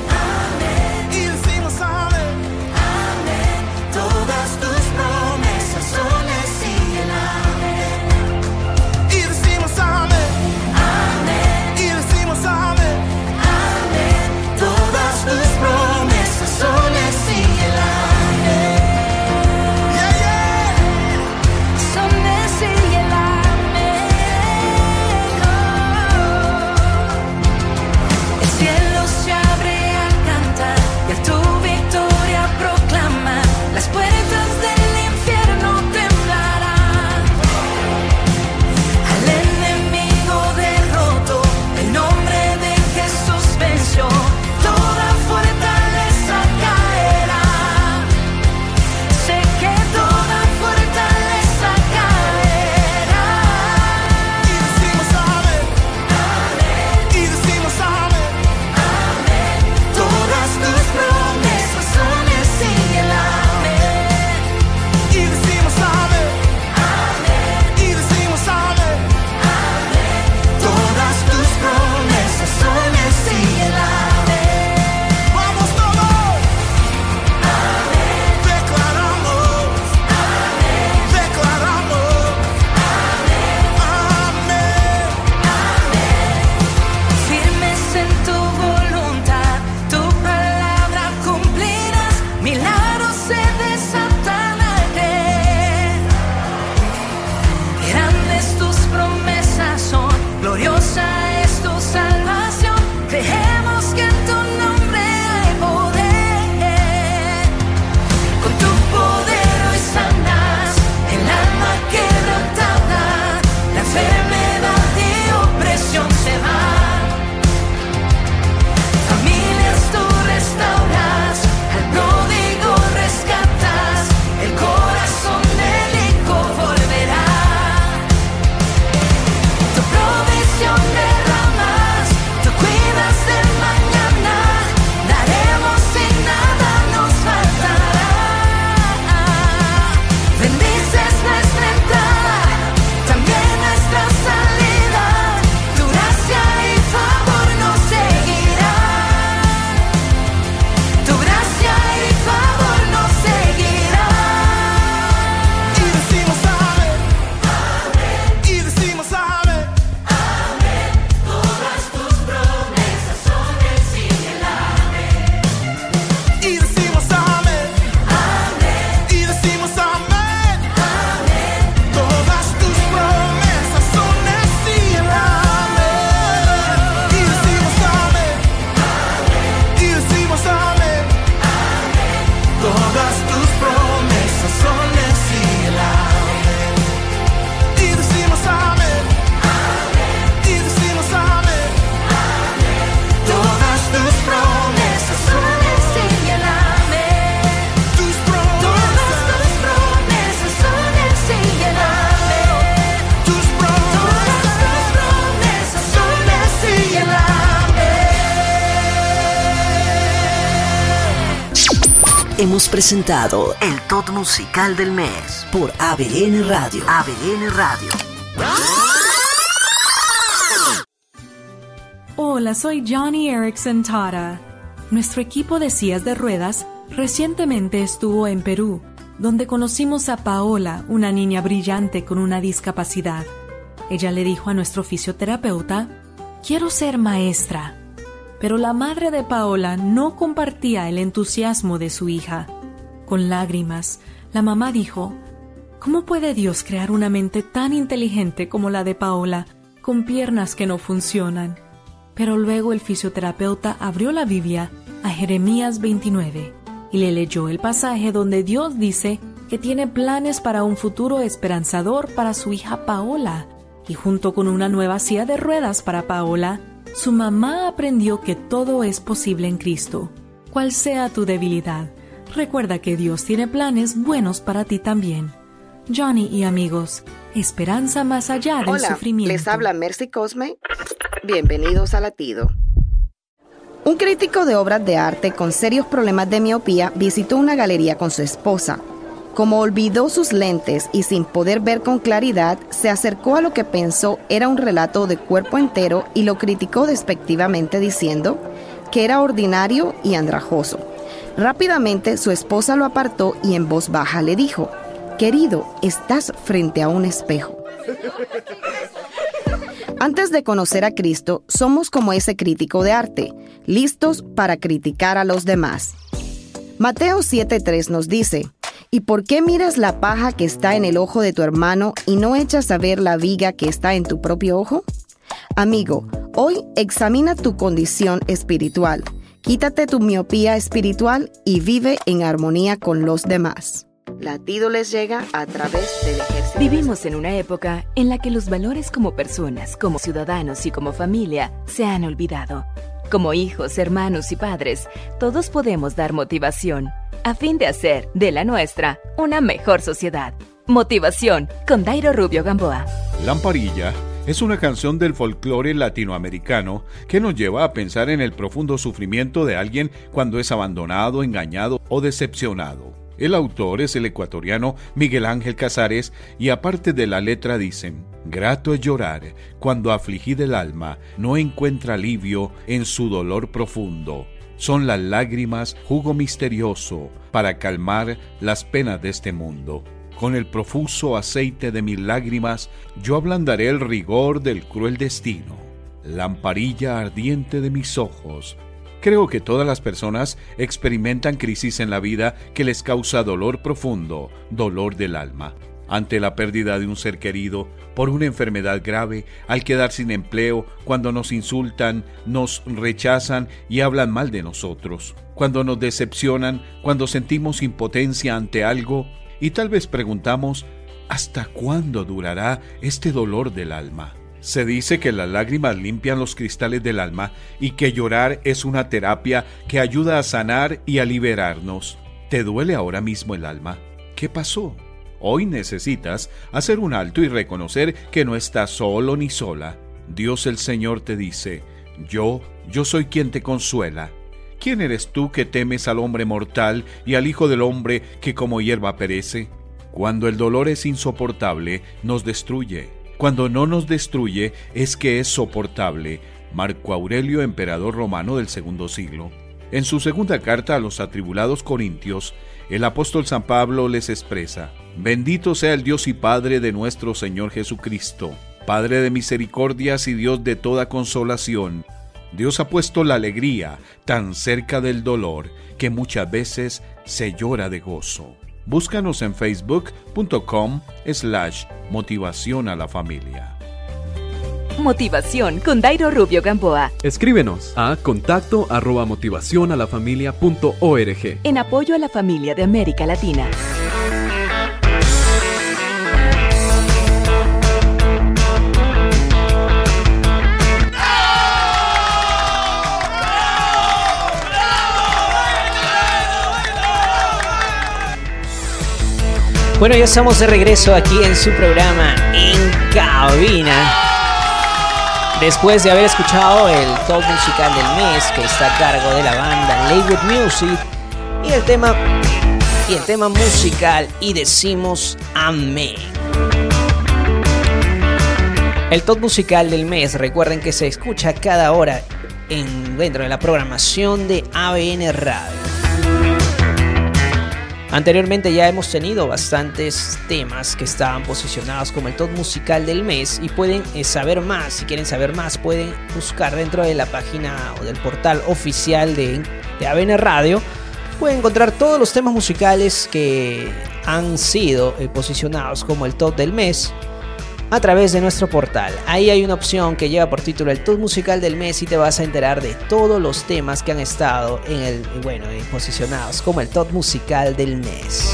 Hemos presentado el top musical del mes por ABN Radio. ABN Radio. Hola, soy Johnny Erickson Tara. Nuestro equipo de sillas de ruedas recientemente estuvo en Perú, donde conocimos a Paola, una niña brillante con una discapacidad. Ella le dijo a nuestro fisioterapeuta, quiero ser maestra. Pero la madre de Paola no compartía el entusiasmo de su hija. Con lágrimas, la mamá dijo, ¿Cómo puede Dios crear una mente tan inteligente como la de Paola, con piernas que no funcionan? Pero luego el fisioterapeuta abrió la Biblia a Jeremías 29 y le leyó el pasaje donde Dios dice que tiene planes para un futuro esperanzador para su hija Paola. Y junto con una nueva silla de ruedas para Paola, su mamá aprendió que todo es posible en Cristo. Cual sea tu debilidad, recuerda que Dios tiene planes buenos para ti también. Johnny y amigos, esperanza más allá del Hola, sufrimiento. Les habla Mercy Cosme. Bienvenidos a Latido. Un crítico de obras de arte con serios problemas de miopía visitó una galería con su esposa. Como olvidó sus lentes y sin poder ver con claridad, se acercó a lo que pensó era un relato de cuerpo entero y lo criticó despectivamente diciendo que era ordinario y andrajoso. Rápidamente su esposa lo apartó y en voz baja le dijo, Querido, estás frente a un espejo. Antes de conocer a Cristo, somos como ese crítico de arte, listos para criticar a los demás. Mateo 7:3 nos dice, ¿Y por qué miras la paja que está en el ojo de tu hermano y no echas a ver la viga que está en tu propio ojo? Amigo, hoy examina tu condición espiritual, quítate tu miopía espiritual y vive en armonía con los demás. Latido les llega a través del ejército. Vivimos en una época en la que los valores como personas, como ciudadanos y como familia se han olvidado. Como hijos, hermanos y padres, todos podemos dar motivación a fin de hacer de la nuestra una mejor sociedad. Motivación con Dairo Rubio Gamboa. Lamparilla es una canción del folclore latinoamericano que nos lleva a pensar en el profundo sufrimiento de alguien cuando es abandonado, engañado o decepcionado. El autor es el ecuatoriano Miguel Ángel Casares y aparte de la letra dicen, grato es llorar cuando afligida el alma no encuentra alivio en su dolor profundo. Son las lágrimas jugo misterioso para calmar las penas de este mundo. Con el profuso aceite de mis lágrimas yo ablandaré el rigor del cruel destino. Lamparilla ardiente de mis ojos, Creo que todas las personas experimentan crisis en la vida que les causa dolor profundo, dolor del alma. Ante la pérdida de un ser querido, por una enfermedad grave, al quedar sin empleo, cuando nos insultan, nos rechazan y hablan mal de nosotros, cuando nos decepcionan, cuando sentimos impotencia ante algo y tal vez preguntamos, ¿hasta cuándo durará este dolor del alma? Se dice que las lágrimas limpian los cristales del alma y que llorar es una terapia que ayuda a sanar y a liberarnos. ¿Te duele ahora mismo el alma? ¿Qué pasó? Hoy necesitas hacer un alto y reconocer que no estás solo ni sola. Dios el Señor te dice, yo, yo soy quien te consuela. ¿Quién eres tú que temes al hombre mortal y al Hijo del Hombre que como hierba perece? Cuando el dolor es insoportable, nos destruye cuando no nos destruye es que es soportable. Marco Aurelio, emperador romano del segundo siglo. En su segunda carta a los atribulados corintios, el apóstol San Pablo les expresa, Bendito sea el Dios y Padre de nuestro Señor Jesucristo, Padre de misericordias y Dios de toda consolación. Dios ha puesto la alegría tan cerca del dolor que muchas veces se llora de gozo. Búscanos en facebook.com slash motivación a la familia. Motivación con Dairo Rubio Gamboa. Escríbenos a contacto arroba motivación a la familia punto org. En apoyo a la familia de América Latina. Bueno, ya estamos de regreso aquí en su programa En Cabina. Después de haber escuchado el top musical del mes que está a cargo de la banda Leywood Music y el tema y el tema musical y decimos amén. El top musical del mes, recuerden que se escucha cada hora en, dentro de la programación de ABN Radio. Anteriormente ya hemos tenido bastantes temas que estaban posicionados como el top musical del mes y pueden eh, saber más, si quieren saber más pueden buscar dentro de la página o del portal oficial de, de ABN Radio, pueden encontrar todos los temas musicales que han sido eh, posicionados como el top del mes a través de nuestro portal. Ahí hay una opción que lleva por título el top musical del mes y te vas a enterar de todos los temas que han estado en el bueno, posicionados como el top musical del mes.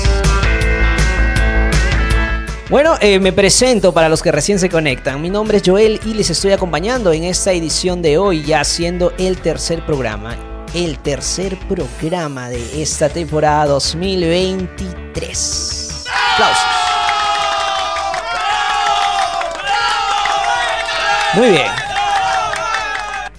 Bueno, eh, me presento para los que recién se conectan. Mi nombre es Joel y les estoy acompañando en esta edición de hoy, ya siendo el tercer programa, el tercer programa de esta temporada 2023. Aplausos. Muy bien.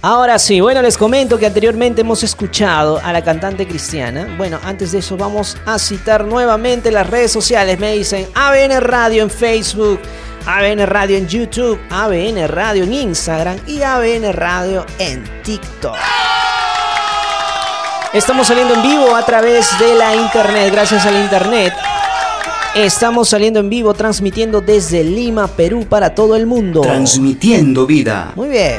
Ahora sí, bueno, les comento que anteriormente hemos escuchado a la cantante cristiana. Bueno, antes de eso vamos a citar nuevamente las redes sociales. Me dicen ABN Radio en Facebook, ABN Radio en YouTube, ABN Radio en Instagram y ABN Radio en TikTok. Estamos saliendo en vivo a través de la internet, gracias al internet. Estamos saliendo en vivo, transmitiendo desde Lima, Perú, para todo el mundo. Transmitiendo vida. Muy bien.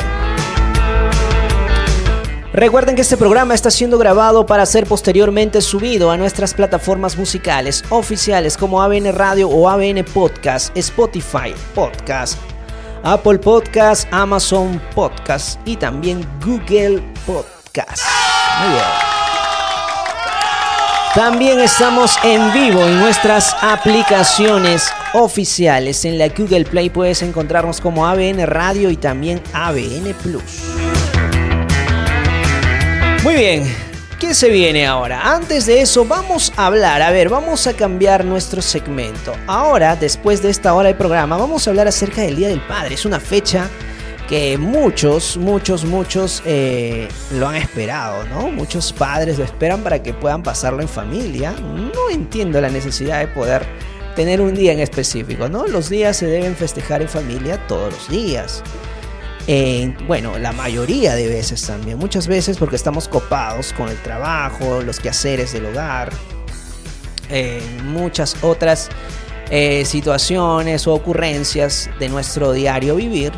Recuerden que este programa está siendo grabado para ser posteriormente subido a nuestras plataformas musicales oficiales como ABN Radio o ABN Podcast, Spotify Podcast, Apple Podcast, Amazon Podcast y también Google Podcast. Muy bien. También estamos en vivo en nuestras aplicaciones oficiales. En la Google Play puedes encontrarnos como ABN Radio y también ABN Plus. Muy bien, ¿qué se viene ahora? Antes de eso vamos a hablar, a ver, vamos a cambiar nuestro segmento. Ahora, después de esta hora de programa, vamos a hablar acerca del Día del Padre. Es una fecha que muchos, muchos, muchos eh, lo han esperado, ¿no? Muchos padres lo esperan para que puedan pasarlo en familia. No entiendo la necesidad de poder tener un día en específico, ¿no? Los días se deben festejar en familia todos los días. bueno, la mayoría de veces también. Muchas veces porque estamos copados con el trabajo, los quehaceres del hogar, muchas otras eh, situaciones o ocurrencias de nuestro diario vivir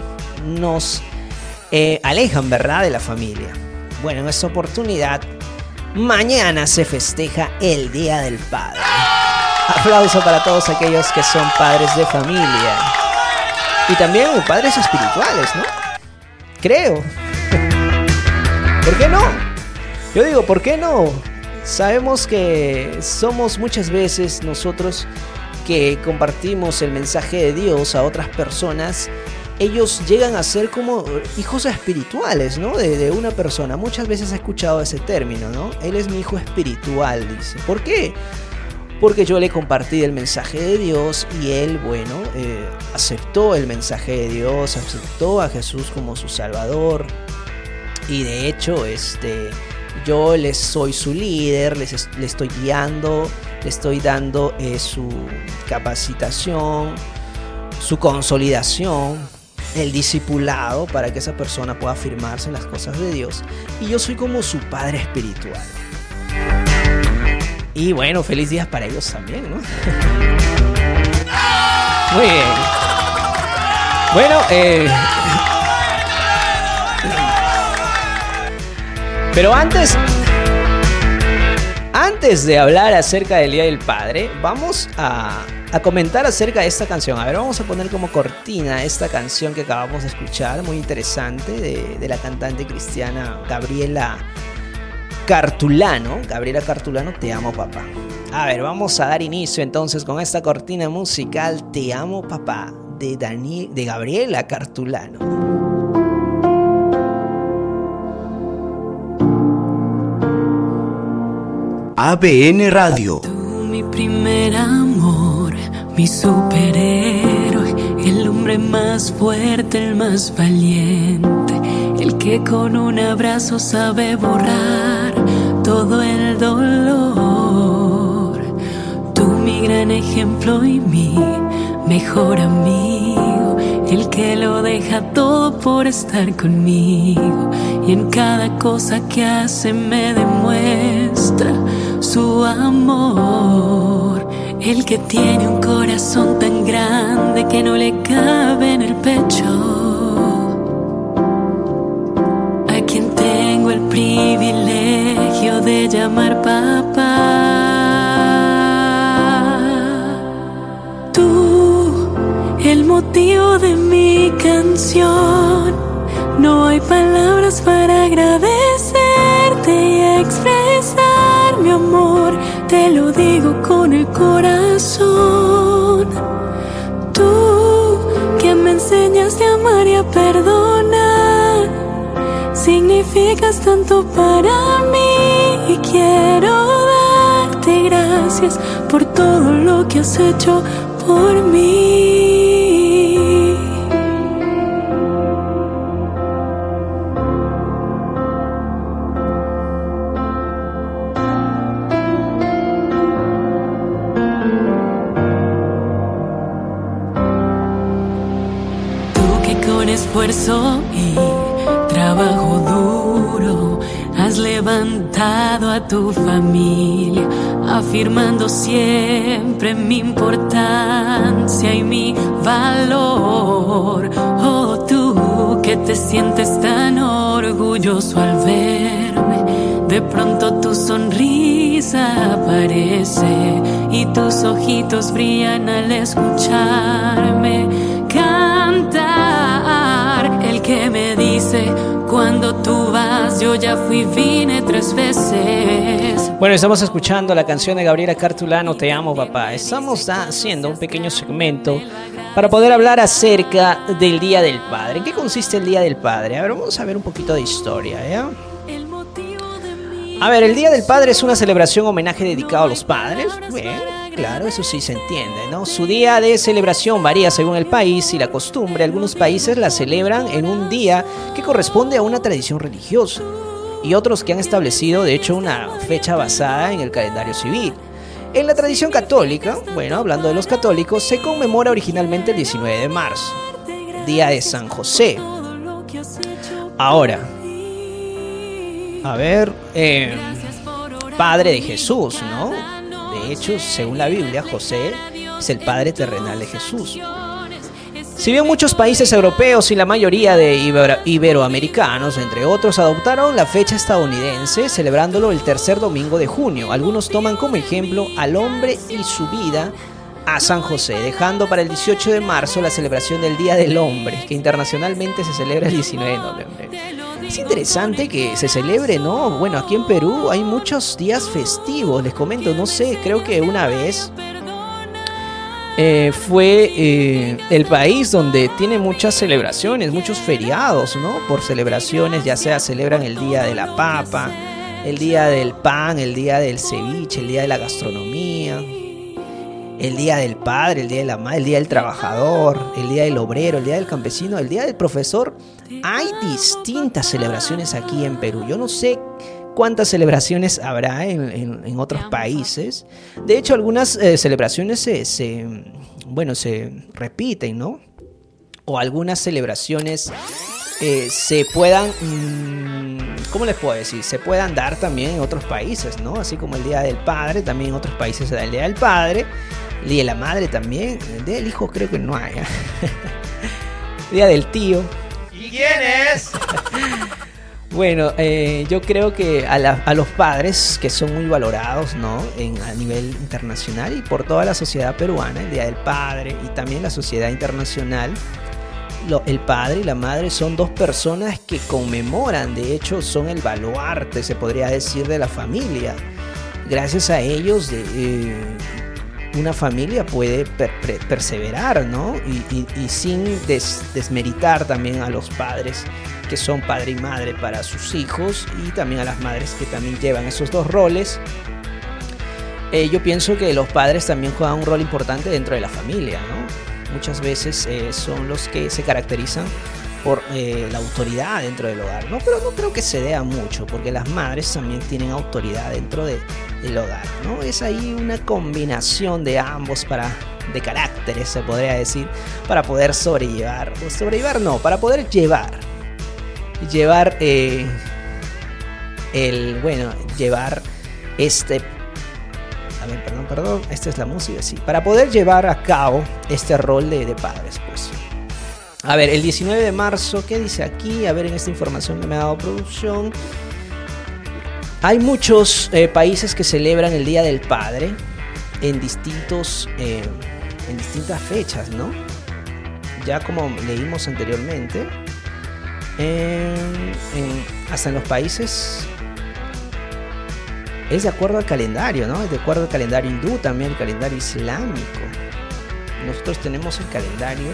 nos eh, alejan, ¿verdad?, de la familia. Bueno, en esta oportunidad, mañana se festeja el Día del Padre. Aplauso para todos aquellos que son padres de familia. Y también padres espirituales, ¿no? Creo. [LAUGHS] ¿Por qué no? Yo digo, ¿por qué no? Sabemos que somos muchas veces nosotros que compartimos el mensaje de Dios a otras personas ellos llegan a ser como hijos espirituales, ¿no? De, una persona. Muchas veces he escuchado ese término, ¿no? Él es mi hijo espiritual, dice. ¿Por qué? Porque yo le compartí el mensaje de Dios y él, bueno, eh, aceptó el mensaje de Dios, aceptó a Jesús como su Salvador. Y de hecho, este, yo les soy su líder, les, le estoy guiando, le estoy dando eh, su capacitación, su consolidación, el discipulado para que esa persona pueda afirmarse en las cosas de Dios. Y yo soy como su padre espiritual. Y bueno, feliz días para ellos también, ¿no? [LAUGHS] Muy bien. Bueno, eh... [LAUGHS] Pero antes, antes de hablar acerca del Día del Padre, vamos a comentar acerca de esta canción. A ver, vamos a poner como cortina esta canción que acabamos de escuchar, muy interesante, de, la cantante cristiana Gabriela Cartulano. Gabriela Cartulano, te amo papá. A ver, vamos a dar inicio entonces con esta cortina musical Te amo papá de, de Gabriela Cartulano. ABN Radio. mi primer amor mi superhéroe, el hombre más fuerte, el más valiente, el que con un abrazo sabe borrar todo el dolor. mi gran ejemplo y mi mejor amigo, el que lo deja todo por estar conmigo y en cada cosa que hace me demuestra su amor. El que tiene un corazón tan grande que no le cabe en el pecho. A quien tengo el privilegio de llamar papá. el motivo de mi canción. No hay palabras significas tanto para mí y quiero darte gracias por todo lo que has hecho por mí. Tu familia, afirmando siempre mi importancia y mi valor. Oh, tú que te sientes tan orgulloso al verme, de pronto tu sonrisa aparece y tus ojitos brillan al escucharme que me dice cuando ya fui, vine tres veces. Bueno, estamos escuchando la canción de Gabriela Cartulano, Te amo papá. Estamos haciendo un pequeño segmento para poder hablar acerca del Día del Padre. ¿En qué consiste el Día del Padre? A ver, vamos a ver un poquito de historia, ¿ya? A ver, el Día del Padre es una celebración homenaje dedicado a los padres. Bien, claro, eso sí se entiende, ¿no? Su día de celebración varía según el país y la costumbre. Algunos países la celebran en un día que corresponde a una tradición religiosa y otros que han establecido, de hecho, una fecha basada en el calendario civil. En la tradición católica, bueno, hablando de los católicos, se conmemora originalmente el 19 de marzo, Día de San José. Ahora, a ver, eh, padre de Jesús, ¿no? De hecho, según la Biblia, José es el padre terrenal de Jesús. Si bien muchos países europeos y la mayoría de iberoamericanos, entre otros, adoptaron la fecha estadounidense celebrándolo el tercer domingo de junio, algunos toman como ejemplo al hombre y su vida a San José, dejando para el 18 de marzo la celebración del Día del Hombre, que internacionalmente se celebra el 19 de noviembre. Es interesante que se celebre, ¿no? Bueno, aquí en Perú hay muchos días festivos, les comento, no sé, creo que una vez eh, fue eh, el país donde tiene muchas celebraciones, muchos feriados, ¿no? Por celebraciones, ya sea celebran el Día de la Papa, el Día del Pan, el Día del Ceviche, el Día de la Gastronomía el Día del Padre, el Día de la Madre, el Día del Trabajador, el Día del Obrero, el Día del Campesino, el Día del Profesor. Hay distintas celebraciones aquí en Perú. Yo no sé cuántas celebraciones habrá en, otros países. De hecho, algunas eh, celebraciones se, bueno, se repiten, ¿no? O algunas celebraciones eh, se puedan, mm, ¿cómo les puedo decir? Se puedan dar también en otros países, ¿no? Así como el Día del Padre, también en otros países se da el Día del Padre. El día de la madre también. El día del hijo creo que no hay. ¿eh? [LAUGHS] día del tío. ¿Y quién es? [LAUGHS] bueno, eh, yo creo que a, los padres que son muy valorados ¿no? En, a nivel internacional y por toda la sociedad peruana, el Día del Padre y también la sociedad internacional, el padre y la madre son dos personas que conmemoran, de hecho son el baluarte, se podría decir, de la familia. Gracias a ellos, eh, una familia puede perseverar, ¿no? Y, sin desmeritar también a los padres son padre y madre para sus hijos y también a las madres que también llevan esos dos roles. Eh, yo pienso que los padres también juegan un rol importante dentro de la familia. Muchas veces eh, son los que se caracterizan por eh, la autoridad dentro del hogar, ¿no? Pero no creo que se dé mucho, porque las madres también tienen autoridad dentro de, del hogar, ¿no? Es ahí una combinación de ambos para de caracteres, se podría decir, para poder sobrellevar, o sobrellevar no, para poder llevar, llevar eh, el, bueno, llevar este a ver, perdón, perdón, esta es la música, sí. Para poder llevar a cabo este rol de, de padres, pues. A ver, el 19 de marzo, ¿qué dice aquí? A ver, en esta información que me ha dado producción. Hay muchos eh, países que celebran el Día del Padre en distintos, eh, en distintas fechas, ¿no? Ya como leímos anteriormente, hasta en los países es de acuerdo al calendario, ¿no? Es de acuerdo al calendario hindú, también el calendario islámico. Nosotros tenemos el calendario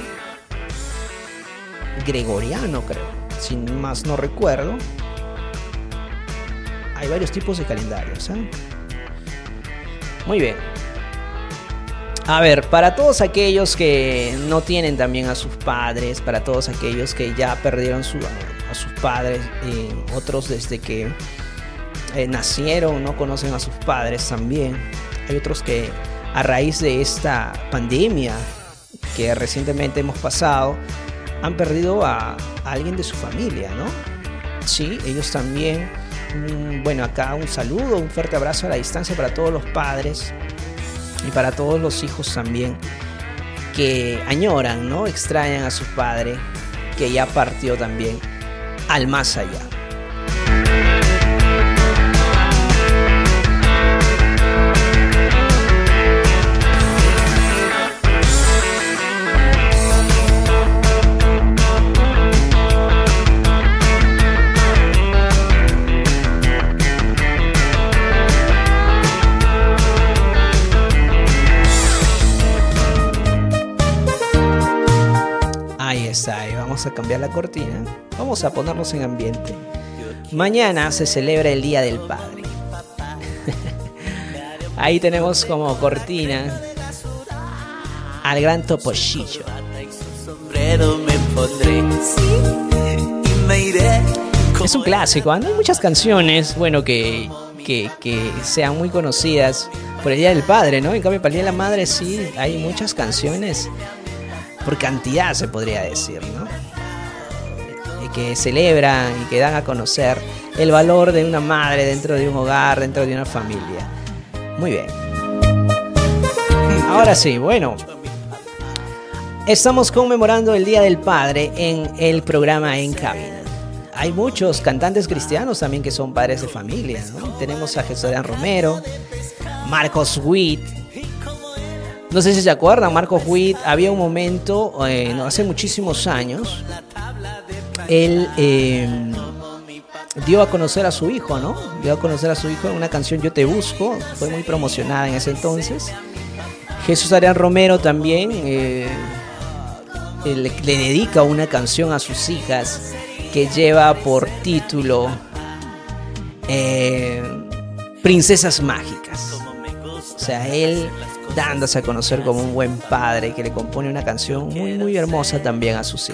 gregoriano, creo. Si más no recuerdo. Hay varios tipos de calendarios. ¿eh? Muy bien. A ver, para todos aquellos que no tienen también a sus padres, para todos aquellos que ya perdieron a sus padres, eh, otros desde que eh, nacieron, no conocen a sus padres también. Hay otros que a raíz de esta pandemia que recientemente hemos pasado, han perdido a, alguien de su familia, ¿no? Sí, ellos también. Mm, bueno, acá un saludo, un fuerte abrazo a la distancia para todos los padres y para todos los hijos también que añoran, ¿no? Extrañan a su padre que ya partió también al más allá. Vamos a cambiar la cortina, vamos a ponernos en ambiente. Mañana se celebra el Día del Padre. [LAUGHS] Ahí tenemos como cortina al gran Topochillo. Es un clásico, ¿no? hay muchas canciones, bueno, que, que, que, sean muy conocidas por el Día del Padre, ¿no? En cambio, para el Día de la Madre sí hay muchas canciones por cantidad se podría decir, ¿no? Que celebran y que dan a conocer el valor de una madre dentro de un hogar, dentro de una familia. Muy bien. Ahora sí, bueno. Estamos conmemorando el Día del Padre en el programa En Cabina. Hay muchos cantantes cristianos también que son padres de familia. Tenemos a Jesús Romero, Marcos Witt, no sé si se acuerdan, Marcos Witt, había un momento, eh, no, hace muchísimos años, él em, dio a conocer a su hijo, ¿no? Dio a conocer a su hijo en una canción Yo Te Busco, fue muy promocionada en ese entonces. Jesús Arián Romero también eh, le, dedica una canción a sus hijas que lleva por título eh, Princesas Mágicas. O sea, él dándose a conocer como un buen padre que le compone una canción muy muy hermosa también a sus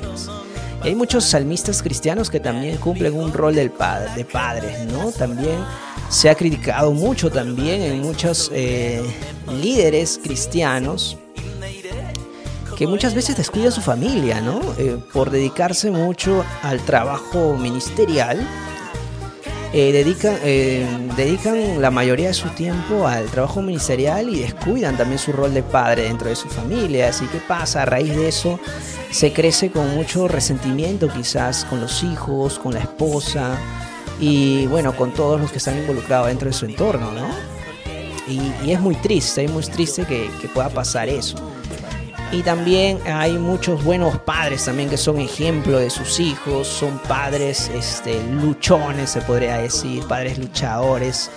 hay muchos salmistas cristianos que también cumplen un rol del padre, de padres, ¿no? También se ha criticado mucho también en muchos eh, líderes cristianos que muchas veces descuidan su familia, ¿no? Eh, por dedicarse mucho al trabajo ministerial eh, dedican, eh, dedican la mayoría de su tiempo al trabajo ministerial y descuidan también su rol de padre dentro de su familia. Así que pasa, a raíz de eso se crece con mucho resentimiento quizás con los hijos, con la esposa y bueno, con todos los que están involucrados dentro de su entorno, ¿no? Y, es muy triste, es muy triste que pueda pasar eso. Y también hay muchos buenos padres también que son ejemplo de sus hijos, son padres este, luchones, se podría decir, padres luchadores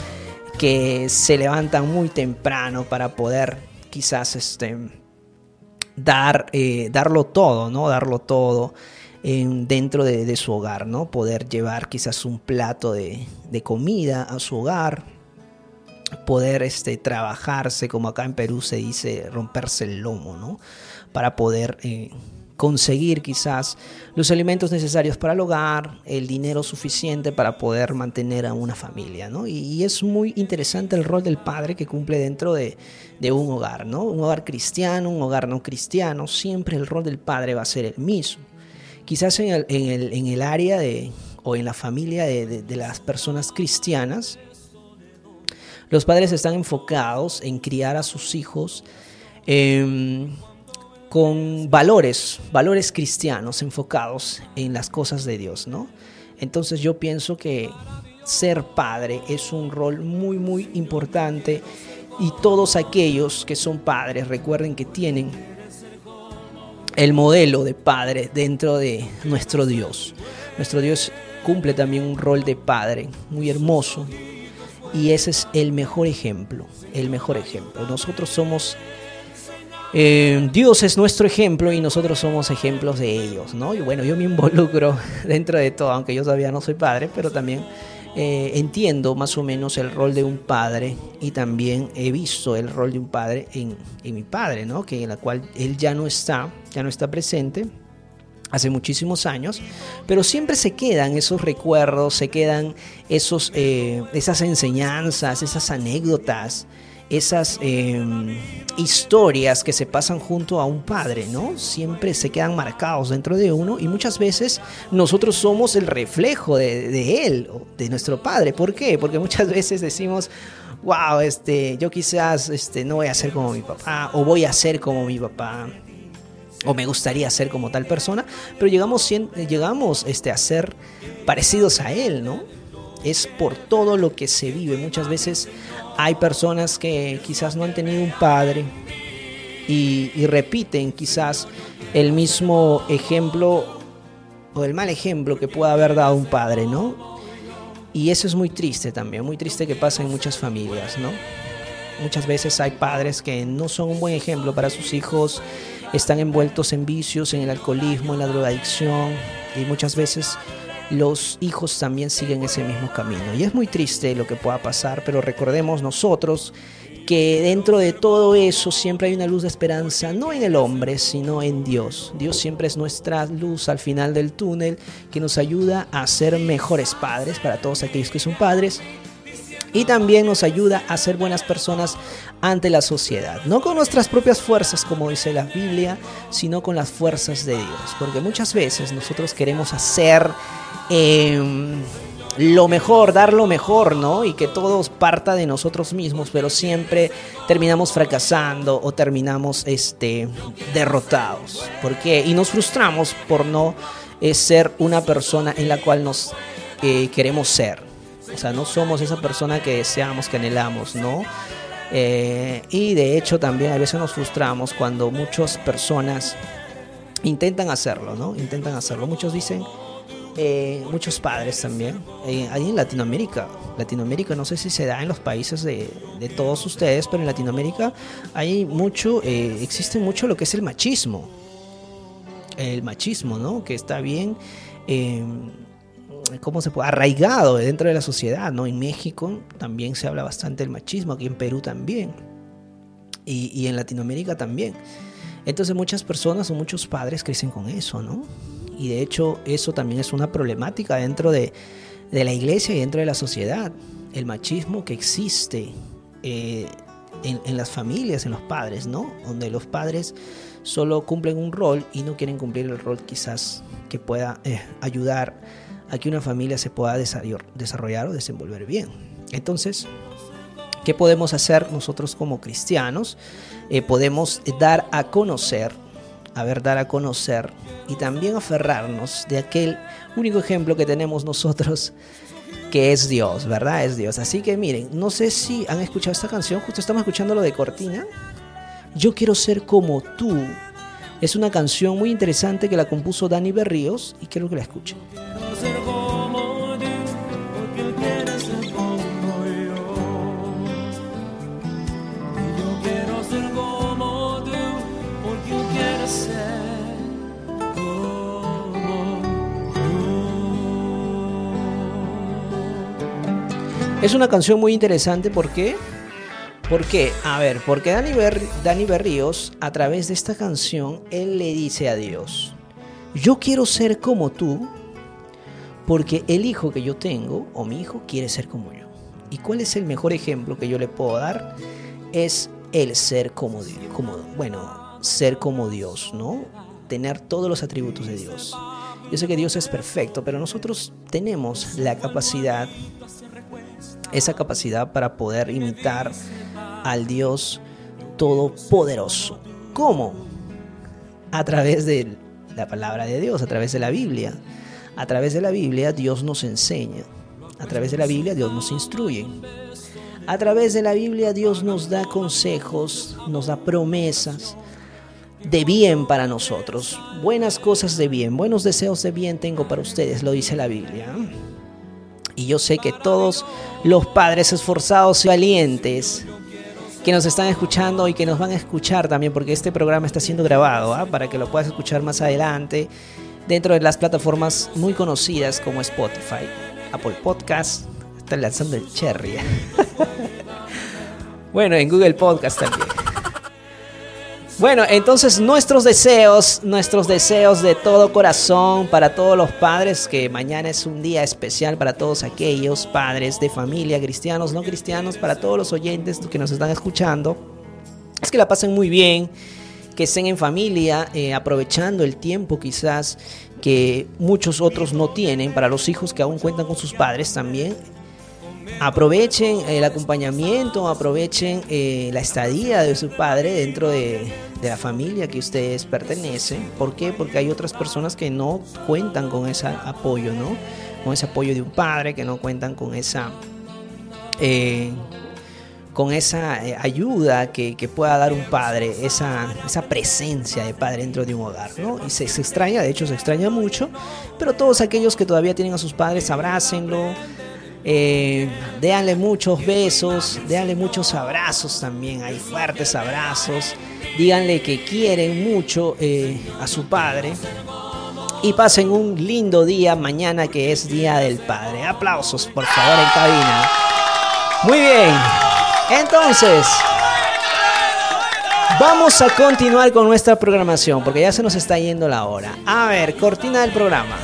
que se levantan muy temprano para poder quizás este, dar, eh, darlo todo, ¿no? Darlo todo dentro de, su hogar, ¿no? Poder llevar quizás un plato de, de comida a su hogar, poder este, trabajarse, como acá en Perú se dice, romperse el lomo, ¿no? Para poder eh, conseguir quizás los alimentos necesarios para el hogar, el dinero suficiente para poder mantener a una familia, ¿no? Y, es muy interesante el rol del padre que cumple dentro de, un hogar, ¿no? Un hogar cristiano, un hogar no cristiano, siempre el rol del padre va a ser el mismo. Quizás en el, área de, o en la familia de, las personas cristianas, los padres están enfocados en criar a sus hijos. Em, con valores, valores cristianos enfocados en las cosas de Dios, ¿no? Entonces yo pienso que ser padre es un rol muy, muy importante y todos aquellos que son padres recuerden que tienen el modelo de padre dentro de nuestro Dios. Nuestro Dios cumple también un rol de padre muy hermoso y ese es el mejor ejemplo, el mejor ejemplo. Nosotros somos eh, Dios es nuestro ejemplo y nosotros somos ejemplos de ellos, ¿no? Y bueno, yo me involucro [LAUGHS] dentro de todo, aunque yo todavía no soy padre, pero también eh, entiendo más o menos el rol de un padre y también he visto el rol de un padre en, mi padre, ¿no? Que en la cual él ya no está, ya no está presente hace muchísimos años, pero siempre se quedan esos recuerdos, se quedan esos, eh, esas enseñanzas, esas anécdotas esas em, historias que se pasan junto a un padre, ¿no? Siempre se quedan marcados dentro de uno y muchas veces nosotros somos el reflejo de, él, de nuestro padre. ¿Por qué? Porque muchas [LAUGHS] veces decimos, wow, este, yo quizás este, no voy a ser como mi papá o voy a ser como mi papá o me gustaría ser como tal persona, pero llegamos, llegamos este, a ser parecidos a él, ¿no? Es por todo lo que se vive. Muchas veces hay personas que quizás no han tenido un padre y, repiten quizás el mismo ejemplo o el mal ejemplo que pueda haber dado un padre, ¿no? Y eso es muy triste también, muy triste que pasa en muchas familias, ¿no? Muchas veces hay padres que no son un buen ejemplo para sus hijos, están envueltos en vicios, en el alcoholismo, en la drogadicción y muchas veces los hijos también siguen ese mismo camino. Y es muy triste lo que pueda pasar, pero recordemos nosotros que dentro de todo eso siempre hay una luz de esperanza, no en el hombre, sino en Dios. Dios siempre es nuestra luz al final del túnel que nos ayuda a ser mejores padres para todos aquellos que son padres y también nos ayuda a ser buenas personas ante la sociedad. No con nuestras propias fuerzas, como dice la Biblia, sino con las fuerzas de Dios. Porque muchas veces nosotros queremos hacer em, lo mejor, dar lo mejor, ¿no? Y que todo parta de nosotros mismos, pero siempre terminamos fracasando o terminamos este, derrotados. ¿Por qué? Y nos frustramos por no eh, ser una persona en la cual nos eh, queremos ser. O sea, no somos esa persona que deseamos, que anhelamos, ¿no? Eh, y de hecho también a veces nos frustramos cuando muchas personas intentan hacerlo, ¿no? Intentan hacerlo. Muchos dicen, eh, muchos padres también, eh, en Latinoamérica, Latinoamérica no sé si se da en los países de, de todos ustedes, pero en Latinoamérica hay mucho, existe mucho lo que es el machismo. El machismo, ¿no? Que está bien cómo se puede, arraigado dentro de la sociedad, ¿no? En México también se habla bastante del machismo, aquí en Perú también, y, en Latinoamérica también. Entonces muchas personas o muchos padres crecen con eso, ¿no? Y de hecho eso también es una problemática dentro de, la iglesia y dentro de la sociedad. El machismo que existe eh, en, las familias, en los padres, ¿no? Donde los padres solo cumplen un rol y no quieren cumplir el rol quizás que pueda eh, ayudar a que una familia se pueda desarrollar o desenvolver bien. Entonces, ¿qué podemos hacer nosotros como cristianos? Eh, podemos dar a conocer, a ver, dar a conocer y también aferrarnos de aquel único ejemplo que tenemos nosotros que es Dios, ¿verdad? Es Dios. Así que miren, no sé si han escuchado esta canción, justo estamos escuchando lo de Cortina. Yo quiero ser como tú. Es una canción muy interesante que la compuso Dani Berríos y quiero que la escuchen. Es una canción muy interesante, ¿por qué? ¿Por qué? A ver, porque Dani, Dani Berríos, a través de esta canción, él le dice a Dios, yo quiero ser como tú, porque el hijo que yo tengo, o mi hijo, quiere ser como yo. ¿Y cuál es el mejor ejemplo que yo le puedo dar? Es el ser como Dios, bueno, ser como Dios, ¿no? Tener todos los atributos de Dios. Yo sé que Dios es perfecto, pero nosotros tenemos la capacidad, esa capacidad para poder imitar al Dios Todopoderoso. ¿Cómo? A través de la palabra de Dios, a través de la Biblia. A través de la Biblia Dios nos enseña. A través de la Biblia Dios nos instruye. A través de la Biblia Dios nos da consejos, nos da promesas de bien para nosotros. Buenas cosas de bien, buenos deseos de bien tengo para ustedes, lo dice la Biblia. Y yo sé que todos los padres esforzados y valientes que nos están escuchando y que nos van a escuchar también, porque este programa está siendo grabado, ¿ah? para que lo puedas escuchar más adelante dentro de las plataformas muy conocidas como Spotify, Apple Podcast, están lanzando el cherry. [LAUGHS] bueno, en Google Podcast también. Bueno, entonces nuestros deseos, nuestros deseos de todo corazón para todos los padres, que mañana es un día especial para todos aquellos padres de familia, cristianos, no cristianos, para todos los oyentes que nos están escuchando, es que la pasen muy bien, que estén en familia, eh, aprovechando el tiempo quizás que muchos otros no tienen, para los hijos que aún cuentan con sus padres también, aprovechen el acompañamiento, aprovechen eh, la estadía de su padre dentro de, la familia que ustedes pertenecen. ¿Por qué? Porque hay otras personas que no cuentan con ese apoyo, ¿no? Con ese apoyo de un padre, que no cuentan con esa... Eh, con esa eh, ayuda que, pueda dar un padre, esa, esa presencia de padre dentro de un hogar, ¿no? Y se, se extraña, de hecho se extraña mucho, pero todos aquellos que todavía tienen a sus padres, abrácenlo, eh, déanle muchos besos, déanle muchos abrazos también, hay fuertes abrazos. Díganle que quieren mucho eh, a su padre. Y pasen un lindo día mañana que es Día del Padre. Aplausos, por favor, en cabina. Muy bien. Entonces, vamos a continuar con nuestra programación porque ya se nos está yendo la hora. A ver, cortina del programa.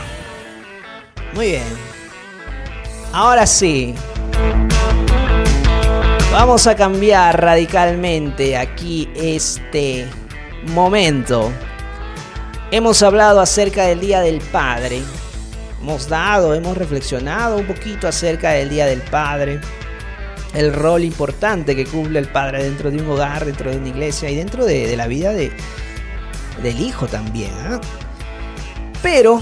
Muy bien. Ahora sí. Vamos a cambiar radicalmente aquí este momento. Hemos hablado acerca del Día del Padre. Hemos dado, hemos reflexionado un poquito acerca del Día del Padre. El rol importante que cumple el padre dentro de un hogar, dentro de una iglesia y dentro de, la vida de, del hijo también. ¿ah? Pero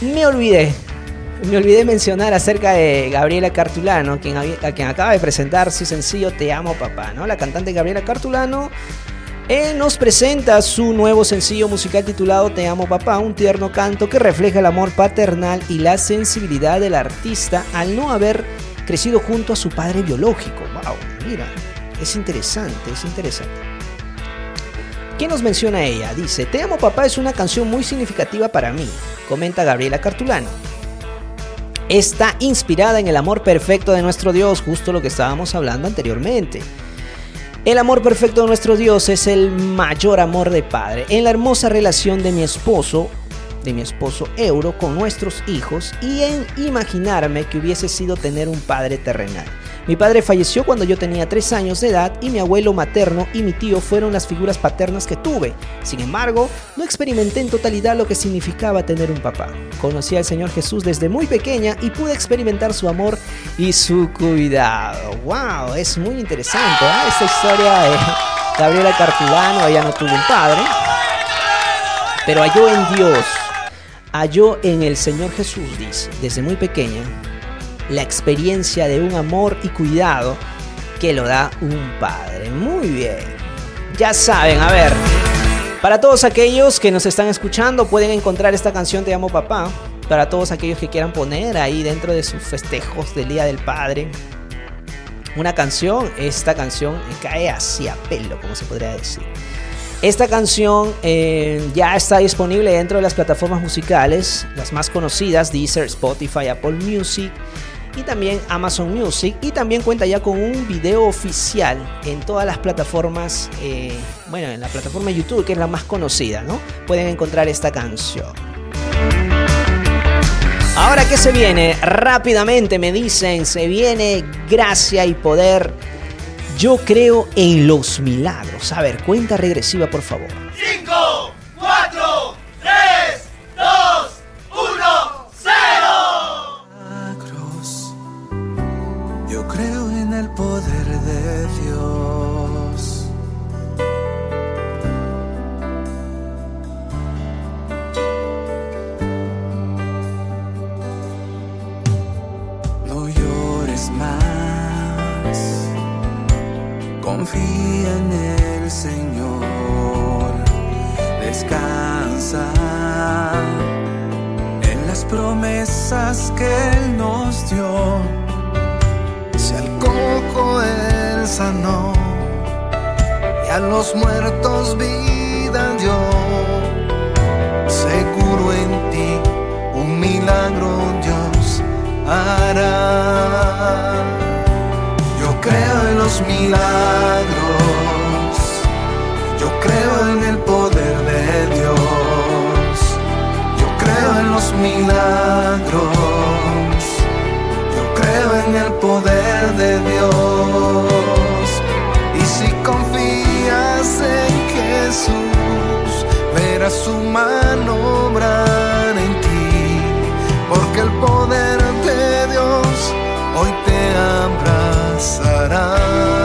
me olvidé me olvidé mencionar acerca de Gabriela Cartulano, quien, a quien acaba de presentar su sencillo Te amo papá, ¿no? La cantante Gabriela Cartulano eh, nos presenta su nuevo sencillo musical titulado Te amo papá, un tierno canto que refleja el amor paternal y la sensibilidad del artista al no haber crecido junto a su padre biológico. Wow, mira, es interesante, es interesante. ¿Qué nos menciona ella? Dice, Te amo papá es una canción muy significativa para mí, comenta Gabriela Cartulano está inspirada en el amor perfecto de nuestro Dios, justo lo que estábamos hablando anteriormente. El amor perfecto de nuestro Dios es el mayor amor de padre. En la hermosa relación de mi esposo, de mi esposo Euro con nuestros hijos y en imaginarme que hubiese sido tener un padre terrenal. Mi padre falleció cuando yo tenía 3 años de edad y mi abuelo materno y mi tío fueron las figuras paternas que tuve. Sin embargo, no experimenté en totalidad lo que significaba tener un papá. Conocí al Señor Jesús desde muy pequeña y pude experimentar su amor y su cuidado. ¡Wow! Es muy interesante ¿eh? esta historia de Gabriela Cartulano. Ella no tuvo un padre, pero halló en Dios, halló en el Señor Jesús, dice, desde muy pequeña la experiencia de un amor y cuidado que lo da un padre. Muy bien. Ya saben, a ver. Para todos aquellos que nos están escuchando, pueden encontrar esta canción Te amo papá. Para todos aquellos que quieran poner ahí dentro de sus festejos del Día del Padre. Una canción, esta canción cae hacia pelo, como se podría decir. Esta canción eh, ya está disponible dentro de las plataformas musicales, las más conocidas, Deezer, Spotify, Apple Music y también Amazon Music y también cuenta ya con un video oficial en todas las plataformas, eh, bueno, en la plataforma YouTube que es la más conocida, ¿no? Pueden encontrar esta canción. Ahora, ¿qué se viene? Rápidamente me dicen, se viene gracia y poder. Yo creo en los milagros. A ver, cuenta regresiva, por favor. 5, Confía en el Señor. Descansa en las promesas que Él nos dio. Si al cojo él sanó y a los muertos vida dio, seguro en ti un milagro Dios hará. Creo en los milagros, yo creo en el poder de Dios, yo creo en los milagros yo creo en el poder de Dios. Y si confías en Jesús, verás su mano obrar en ti. Porque el poder de passará.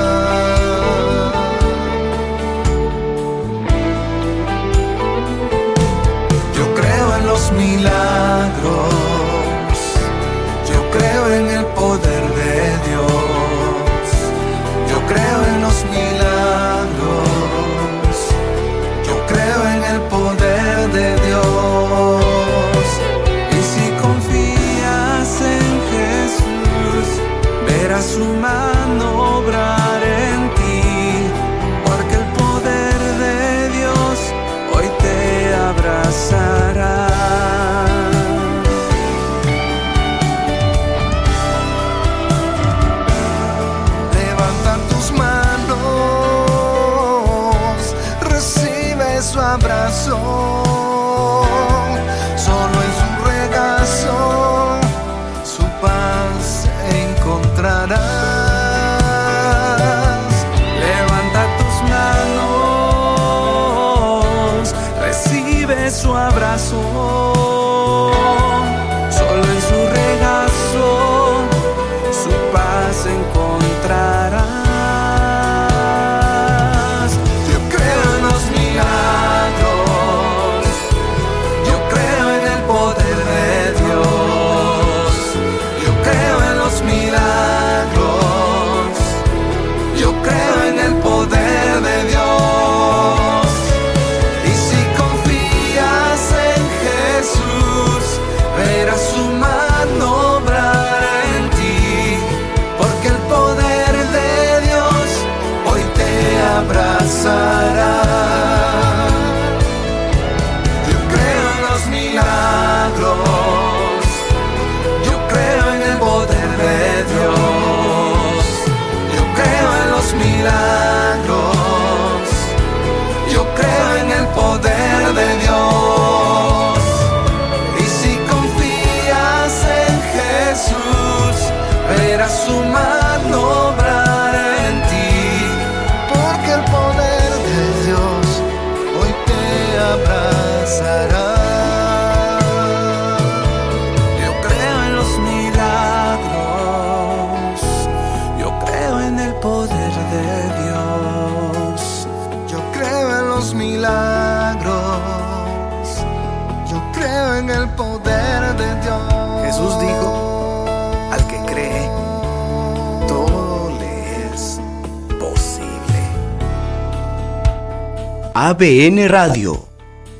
ABN Radio,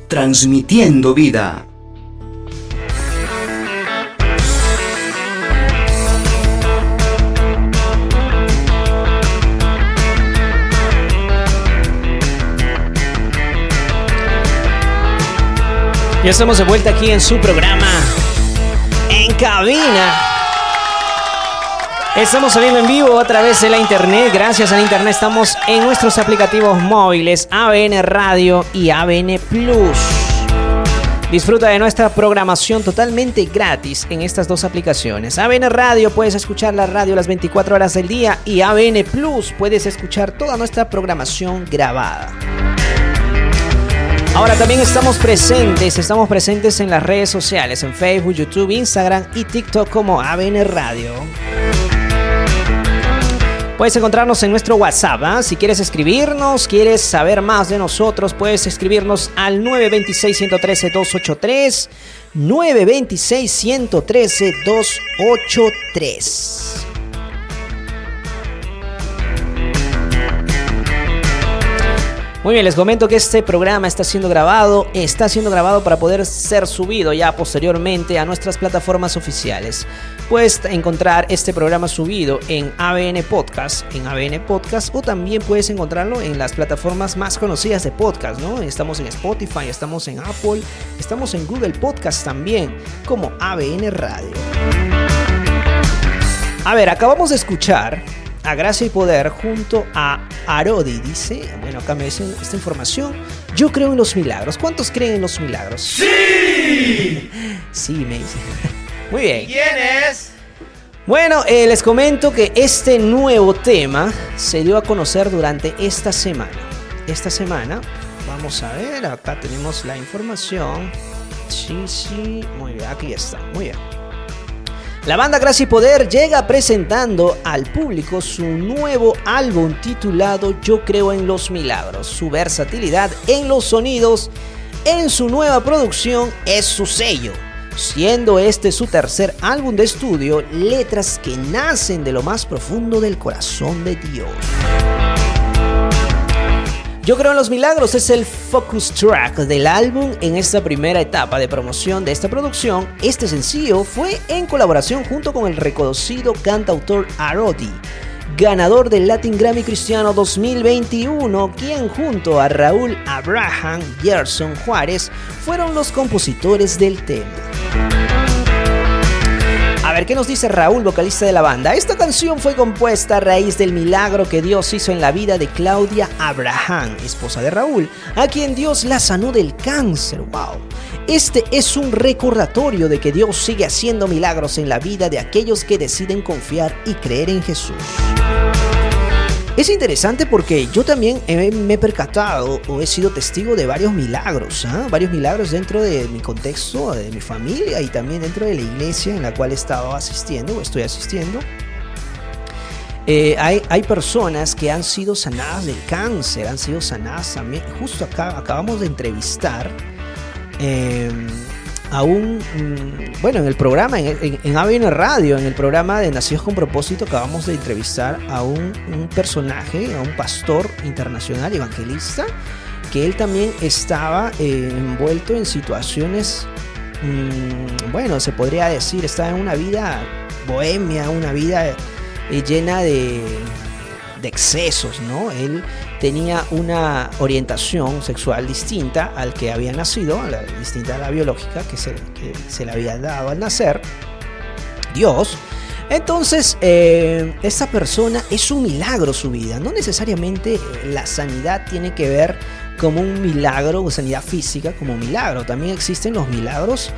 transmitiendo vida. Ya estamos de vuelta aquí en su programa En Cabina. Estamos saliendo en vivo a través de la internet. Gracias a la internet estamos en nuestros aplicativos móviles ABN Radio y ABN Plus. Disfruta de nuestra programación totalmente gratis en estas dos aplicaciones. ABN Radio puedes escuchar la radio las 24 horas del día y ABN Plus puedes escuchar toda nuestra programación grabada. Ahora también estamos presentes, estamos presentes en las redes sociales, en Facebook, YouTube, Instagram y TikTok como ABN Radio. Puedes encontrarnos en nuestro WhatsApp. ¿ah? Si quieres escribirnos, quieres saber más de nosotros, puedes escribirnos al 926-113-283. 926-113-283. Muy bien, les comento que este programa está siendo grabado, está siendo grabado para poder ser subido ya posteriormente a nuestras plataformas oficiales. Puedes encontrar este programa subido en ABN Podcast, en ABN Podcast, o también puedes encontrarlo en las plataformas más conocidas de podcast, ¿no? Estamos en Spotify, estamos en Apple, estamos en Google Podcast también, como ABN Radio. A ver, acabamos de escuchar a Gracia y Poder junto a Arodi. Dice, bueno, acá me dicen esta información. Yo creo en los milagros. ¿Cuántos creen en los milagros? ¡Sí! Sí, me dice. Muy bien. ¿Quién es? Bueno, eh, les comento que este nuevo tema se dio a conocer durante esta semana. Esta semana, vamos a ver, acá tenemos la información. Sí, sí, muy bien, aquí está, muy bien. La banda Gracia y Poder llega presentando al público su nuevo álbum titulado Yo creo en los milagros. Su versatilidad en los sonidos en su nueva producción es su sello, siendo este su tercer álbum de estudio, letras que nacen de lo más profundo del corazón de Dios. Yo creo en los milagros es el focus track del álbum en esta primera etapa de promoción de esta producción. Este sencillo fue en colaboración junto con el reconocido cantautor Arodi, ganador del Latin Grammy Cristiano 2021, quien junto a Raúl Abraham Gerson Juárez fueron los compositores del tema. ¿Qué nos dice Raúl, vocalista de la banda? Esta canción fue compuesta a raíz del milagro que Dios hizo en la vida de Claudia Abraham, esposa de Raúl, a quien Dios la sanó del cáncer. ¡Wow! Este es un recordatorio de que Dios sigue haciendo milagros en la vida de aquellos que deciden confiar y creer en Jesús. Es interesante porque yo también me he percatado o he sido testigo de varios milagros, ¿ah? varios milagros dentro de mi contexto, de mi familia y también dentro de la iglesia en la cual he estado asistiendo o estoy asistiendo. Eh, hay, hay, personas que han sido sanadas del cáncer, han sido sanadas también. Justo acá acabamos de entrevistar eh, aún, mm, bueno, en el programa, en, en, ABN Radio, en el programa de Nacidos con Propósito, acabamos de entrevistar a un, personaje, a un pastor internacional, evangelista, que él también estaba eh, envuelto en situaciones, mm, bueno, se podría decir, estaba en una vida bohemia, una vida eh, llena de, de excesos, ¿no? Él tenía una orientación sexual distinta al que había nacido, distinta a la biológica que se, le había dado al nacer, Dios. Entonces, eh, esa persona es un milagro su vida. No necesariamente la sanidad tiene que ver como un milagro sanidad física como un milagro. También existen los milagros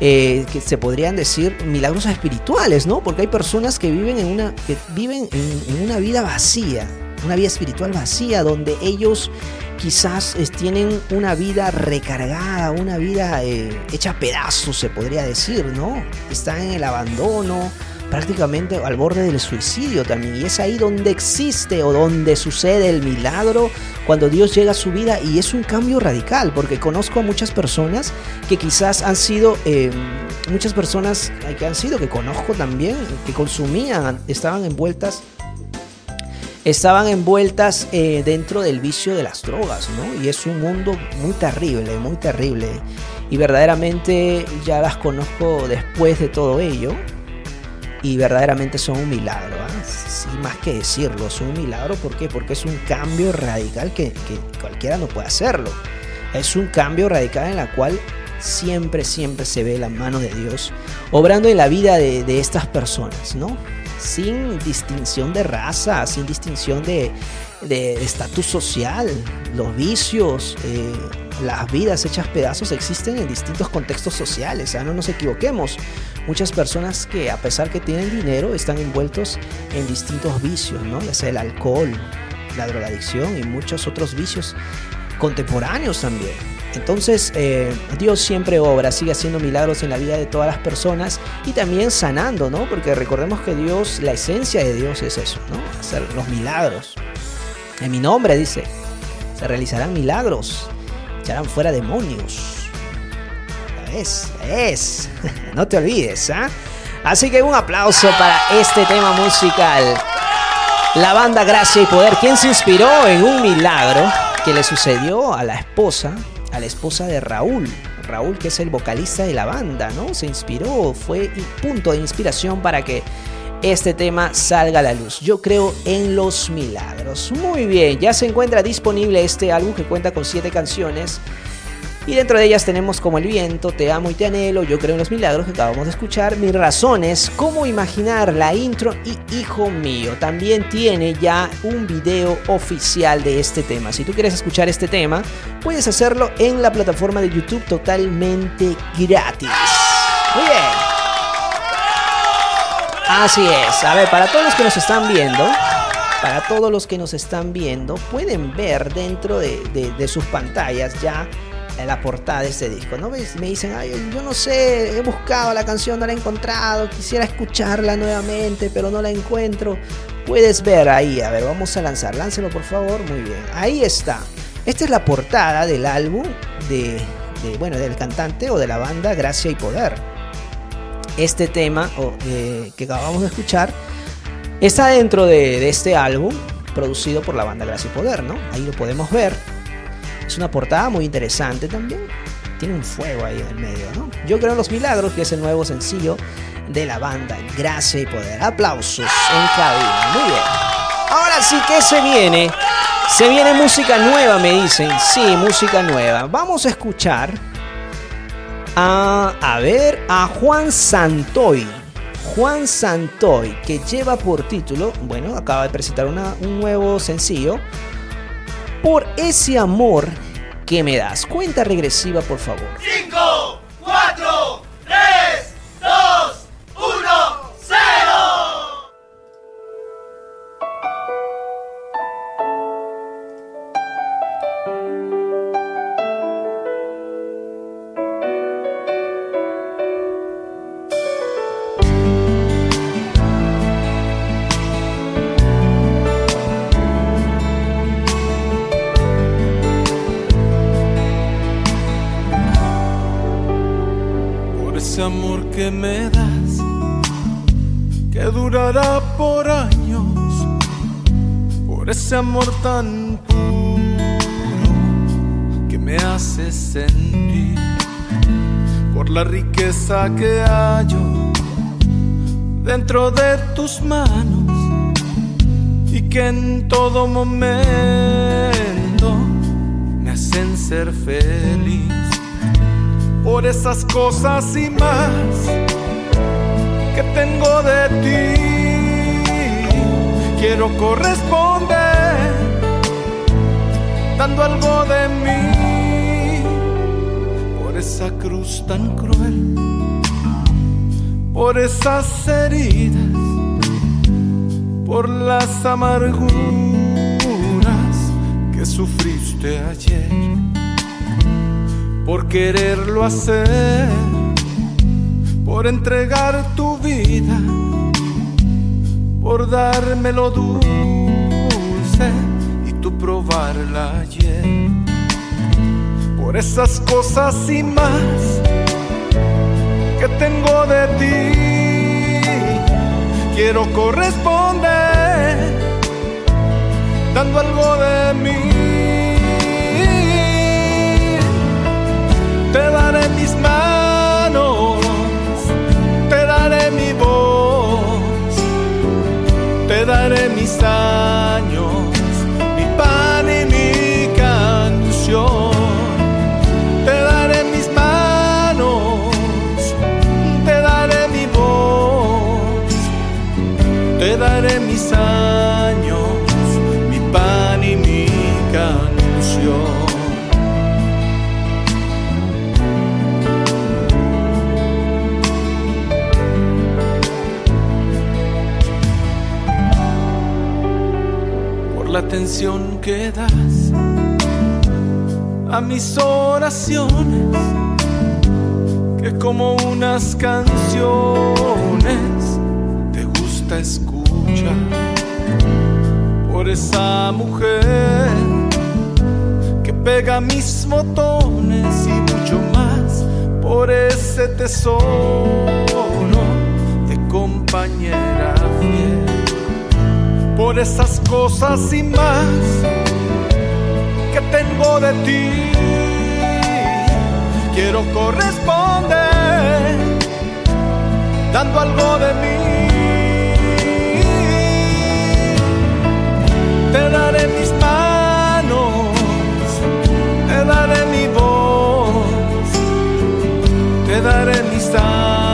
eh, que se podrían decir milagros espirituales, ¿no? Porque hay personas que viven en una, que viven en una vida vacía, una vida espiritual vacía, donde ellos quizás tienen una vida recargada, una vida eh, hecha pedazos, se podría decir, ¿no? Están en el abandono, prácticamente al borde del suicidio también. Y es ahí donde existe o donde sucede el milagro cuando Dios llega a su vida y es un cambio radical, porque conozco a muchas personas que quizás han sido, eh, muchas personas que han sido, que conozco también, que consumían, estaban envueltas estaban envueltas eh, dentro del vicio de las drogas, ¿no? Y es un mundo muy terrible, muy terrible. Y verdaderamente ya las conozco después de todo ello. Y verdaderamente son un milagro, ¿eh? sí, más que decirlo, son un milagro. ¿Por qué? Porque es un cambio radical que, cualquiera no puede hacerlo. Es un cambio radical en la cual siempre, siempre se ve la mano de Dios obrando en la vida de estas personas, ¿no? Sin distinción de raza, sin distinción de estatus social. Los vicios, eh, las vidas hechas pedazos existen en distintos contextos sociales, ¿ah? no nos equivoquemos. Muchas personas que a pesar que tienen dinero están envueltos en distintos vicios, ¿no? ya sea el alcohol, la drogadicción y muchos otros vicios contemporáneos también. Entonces eh, Dios siempre obra, sigue haciendo milagros en la vida de todas las personas y también sanando, ¿no? Porque recordemos que Dios, la esencia de Dios es eso, ¿no? Hacer los milagros. En mi nombre dice, se realizarán milagros, echarán fuera demonios. Es, es. [LAUGHS] no te olvides, ¿ah? Así que un aplauso para este tema musical. La banda Gracia y Poder, quien se inspiró en un milagro que le sucedió a la esposa, a la esposa de Raúl. Raúl, que es el vocalista de la banda, ¿no? Se inspiró, fue punto de inspiración para que este tema salga a la luz. Yo creo en los milagros. Muy bien, ya se encuentra disponible este álbum que cuenta con siete canciones. Y dentro de ellas tenemos como El viento, Te amo y te anhelo, Yo creo en los milagros que acabamos de escuchar, Mis razones, Cómo imaginar la intro y Hijo mío. También tiene ya un video oficial de este tema. Si tú quieres escuchar este tema, puedes hacerlo en la plataforma de YouTube totalmente gratis. Muy bien. Así es. A ver, para todos los que nos están viendo, para todos los que nos están viendo, pueden ver dentro de, sus pantallas ya la portada de este disco, ¿no? Me dicen, ay, yo no sé, he buscado la canción, no la he encontrado, quisiera escucharla nuevamente, pero no la encuentro. Puedes ver ahí, a ver, vamos a lanzar, láncelo por favor, muy bien. Ahí está. Esta es la portada del álbum de, de bueno, del cantante o de la banda Gracia y Poder este tema eh, que acabamos de escuchar está dentro de, este álbum producido por la banda Gracia y Poder, ¿no? Ahí lo podemos ver. Es una portada muy interesante también. Tiene un fuego ahí en el medio, ¿no? Yo creo en los milagros, que es el nuevo sencillo de la banda Gracia y Poder. Aplausos en cabina. Muy bien. Ahora sí que se viene. Se viene música nueva, me dicen. Sí, música nueva. Vamos a escuchar a, ver, a Juan Santoy. Juan Santoy, que lleva por título, bueno, acaba de presentar un nuevo sencillo, Por ese amor que me das. Cuenta regresiva, por favor. 5, que me das, que durará por años, por ese amor tan puro que me hace sentir, por la riqueza que hallo dentro de tus manos y que en todo momento me hacen ser feliz por esas cosas y más que tengo de ti. Quiero corresponder dando algo de mí por esa cruz tan cruel, por esas heridas, por las amarguras que sufriste ayer por quererlo hacer, por entregar tu vida, por darme lo dulce y tú probarla ayer. Por esas cosas y más que tengo de ti, quiero corresponder dando algo de mí daré mis manos, te daré mi voz, te daré mis años, atención que das a mis oraciones, que como unas canciones escucha por esa mujer que pega mis botones y mucho más por ese tesoro de compañera fiel, por esas cosas y más que tengo de ti. Quiero corresponder dando algo de mí te daré mis manos, te daré mi voz, te daré mis años,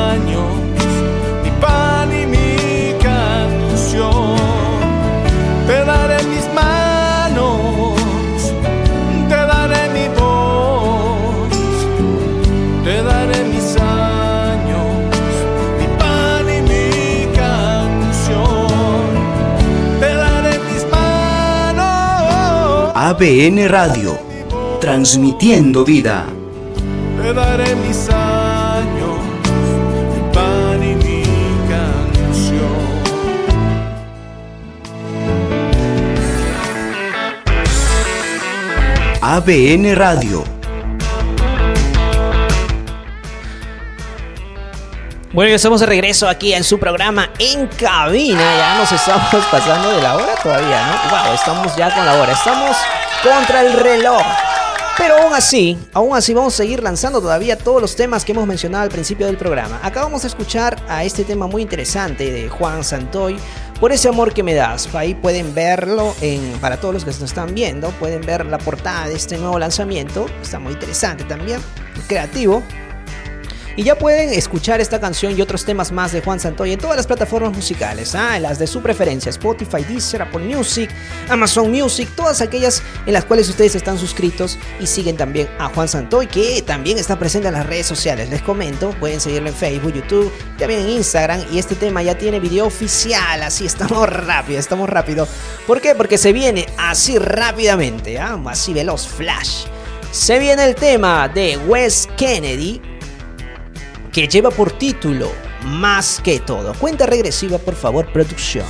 ABN Radio, transmitiendo vida. Te daré mis años, mi pan y mi canción. ABN Radio. Bueno, ya estamos de regreso aquí en su programa En Cabina. Ya nos estamos pasando de la hora todavía, ¿no? Wow, estamos ya con la hora. Estamos contra el reloj. Pero aún así, aún así vamos a seguir lanzando todavía todos los temas que hemos mencionado al principio del programa. Acá vamos a escuchar a este tema muy interesante de Juan Santoy, Por ese amor que me das. Ahí pueden verlo en, para todos los que nos están viendo, pueden ver la portada de este nuevo lanzamiento. Está muy interesante también, creativo. Y ya pueden escuchar esta canción y otros temas más de Juan Santoy en todas las plataformas musicales, ¿ah? en las de su preferencia, Spotify, Deezer, Apple Music, Amazon Music, todas aquellas en las cuales ustedes están suscritos y siguen también a Juan Santoy, que también está presente en las redes sociales. Les comento, pueden seguirlo en Facebook, YouTube, también en Instagram y este tema ya tiene video oficial, así estamos [LAUGHS] rápido, estamos rápido. ¿Por qué? Porque se viene así rápidamente, ¿ah? así veloz, flash. Se viene el tema de Wes Kennedy que lleva por título Más que todo. Cuenta regresiva, por favor, producción.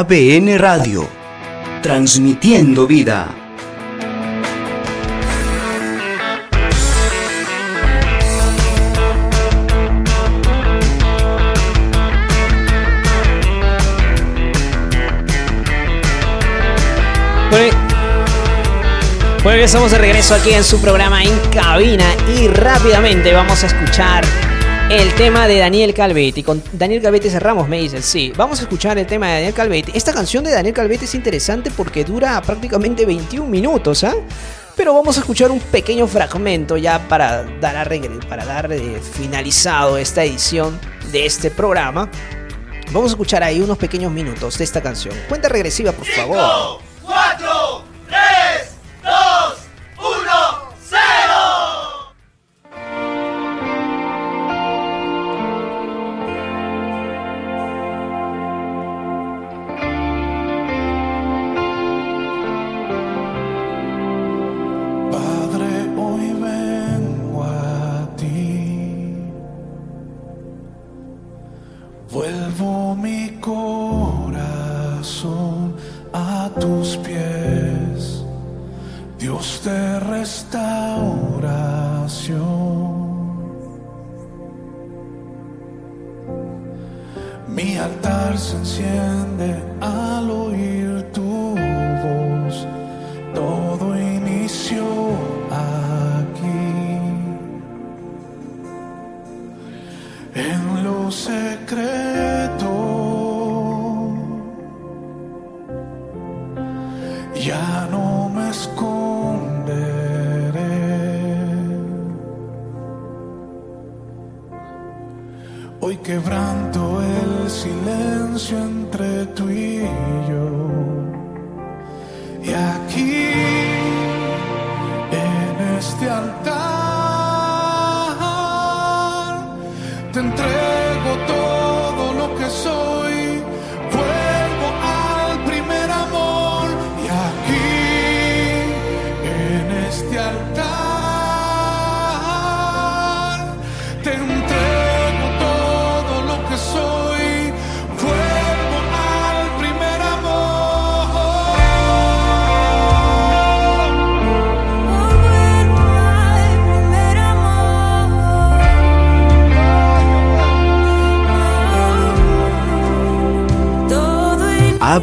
ABN Radio, transmitiendo vida. Bueno, ya estamos de regreso aquí en su programa en cabina y rápidamente vamos a escuchar el tema de Daniel Calvetti. Con Daniel Calvetti cerramos, me dicen. Sí, vamos a escuchar el tema de Daniel Calvetti. Esta canción de Daniel Calvetti es interesante porque dura prácticamente 21 minutos, ¿ah? Pero vamos a escuchar un pequeño fragmento ya para dar, a para dar eh, finalizado esta edición de este programa. Vamos a escuchar ahí unos pequeños minutos de esta canción. Cuenta regresiva, por favor.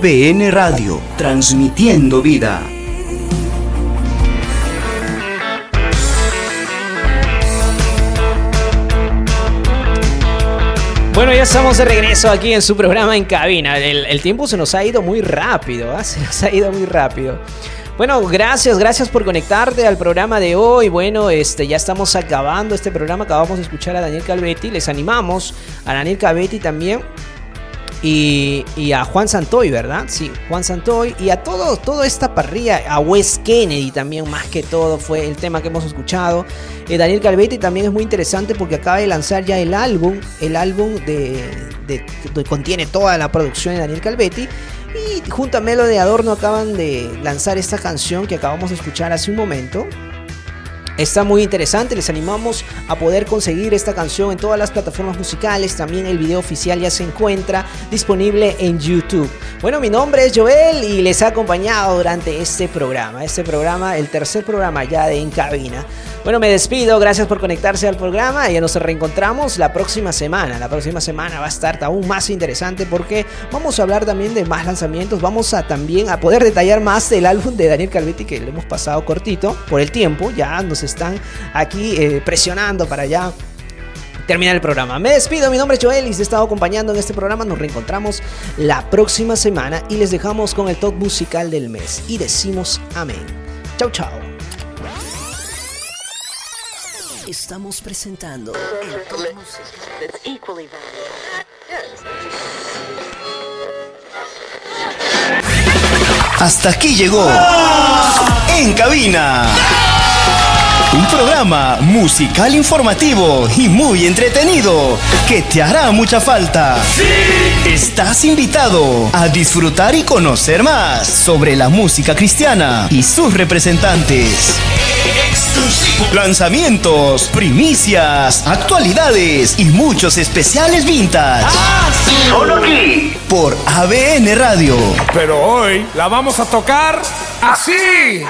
ABN Radio, transmitiendo vida. Bueno, ya estamos de regreso aquí en su programa en cabina. El, el tiempo se nos ha ido muy rápido, ¿ah? se nos ha ido muy rápido. Bueno, gracias, gracias por conectarte al programa de hoy. Bueno, este, ya estamos acabando este programa. Acabamos de escuchar a Daniel Calvetti. Les animamos a Daniel Calvetti también y, a Juan Santoy, ¿verdad? Sí, Juan Santoy y a todo, toda esta parrilla, a Wes Kennedy también, más que todo, fue el tema que hemos escuchado. Eh, Daniel Calvetti también es muy interesante porque acaba de lanzar ya el álbum, el álbum de, de, de contiene toda la producción de Daniel Calvetti. Y junto a Melo de Adorno acaban de lanzar esta canción que acabamos de escuchar hace un momento. Está muy interesante, les animamos a poder conseguir esta canción en todas las plataformas musicales. También el video oficial ya se encuentra disponible en YouTube. Bueno, mi nombre es Joel y les ha acompañado durante este programa. Este programa, el tercer programa ya de En Cabina. Bueno, me despido, gracias por conectarse al programa y nos reencontramos la próxima semana. La próxima semana va a estar aún más interesante porque vamos a hablar también de más lanzamientos. Vamos a también a poder detallar más del álbum de Daniel Calvetti que lo hemos pasado cortito por el tiempo. Ya nos están aquí eh, presionando para ya terminar el programa. Me despido, mi nombre es Joel y les he estado acompañando en este programa. Nos reencontramos la próxima semana y les dejamos con el top musical del mes y decimos amén. Chau, chau. Estamos presentando el top musical. Hasta aquí llegó En Cabina. Un programa musical informativo y muy entretenido que te hará mucha falta. Estás invitado a disfrutar y conocer más sobre la música cristiana y sus representantes. lanzamientos, primicias, actualidades y muchos especiales vintage. Solo aquí. Por ABN Radio. Pero hoy la vamos a tocar así.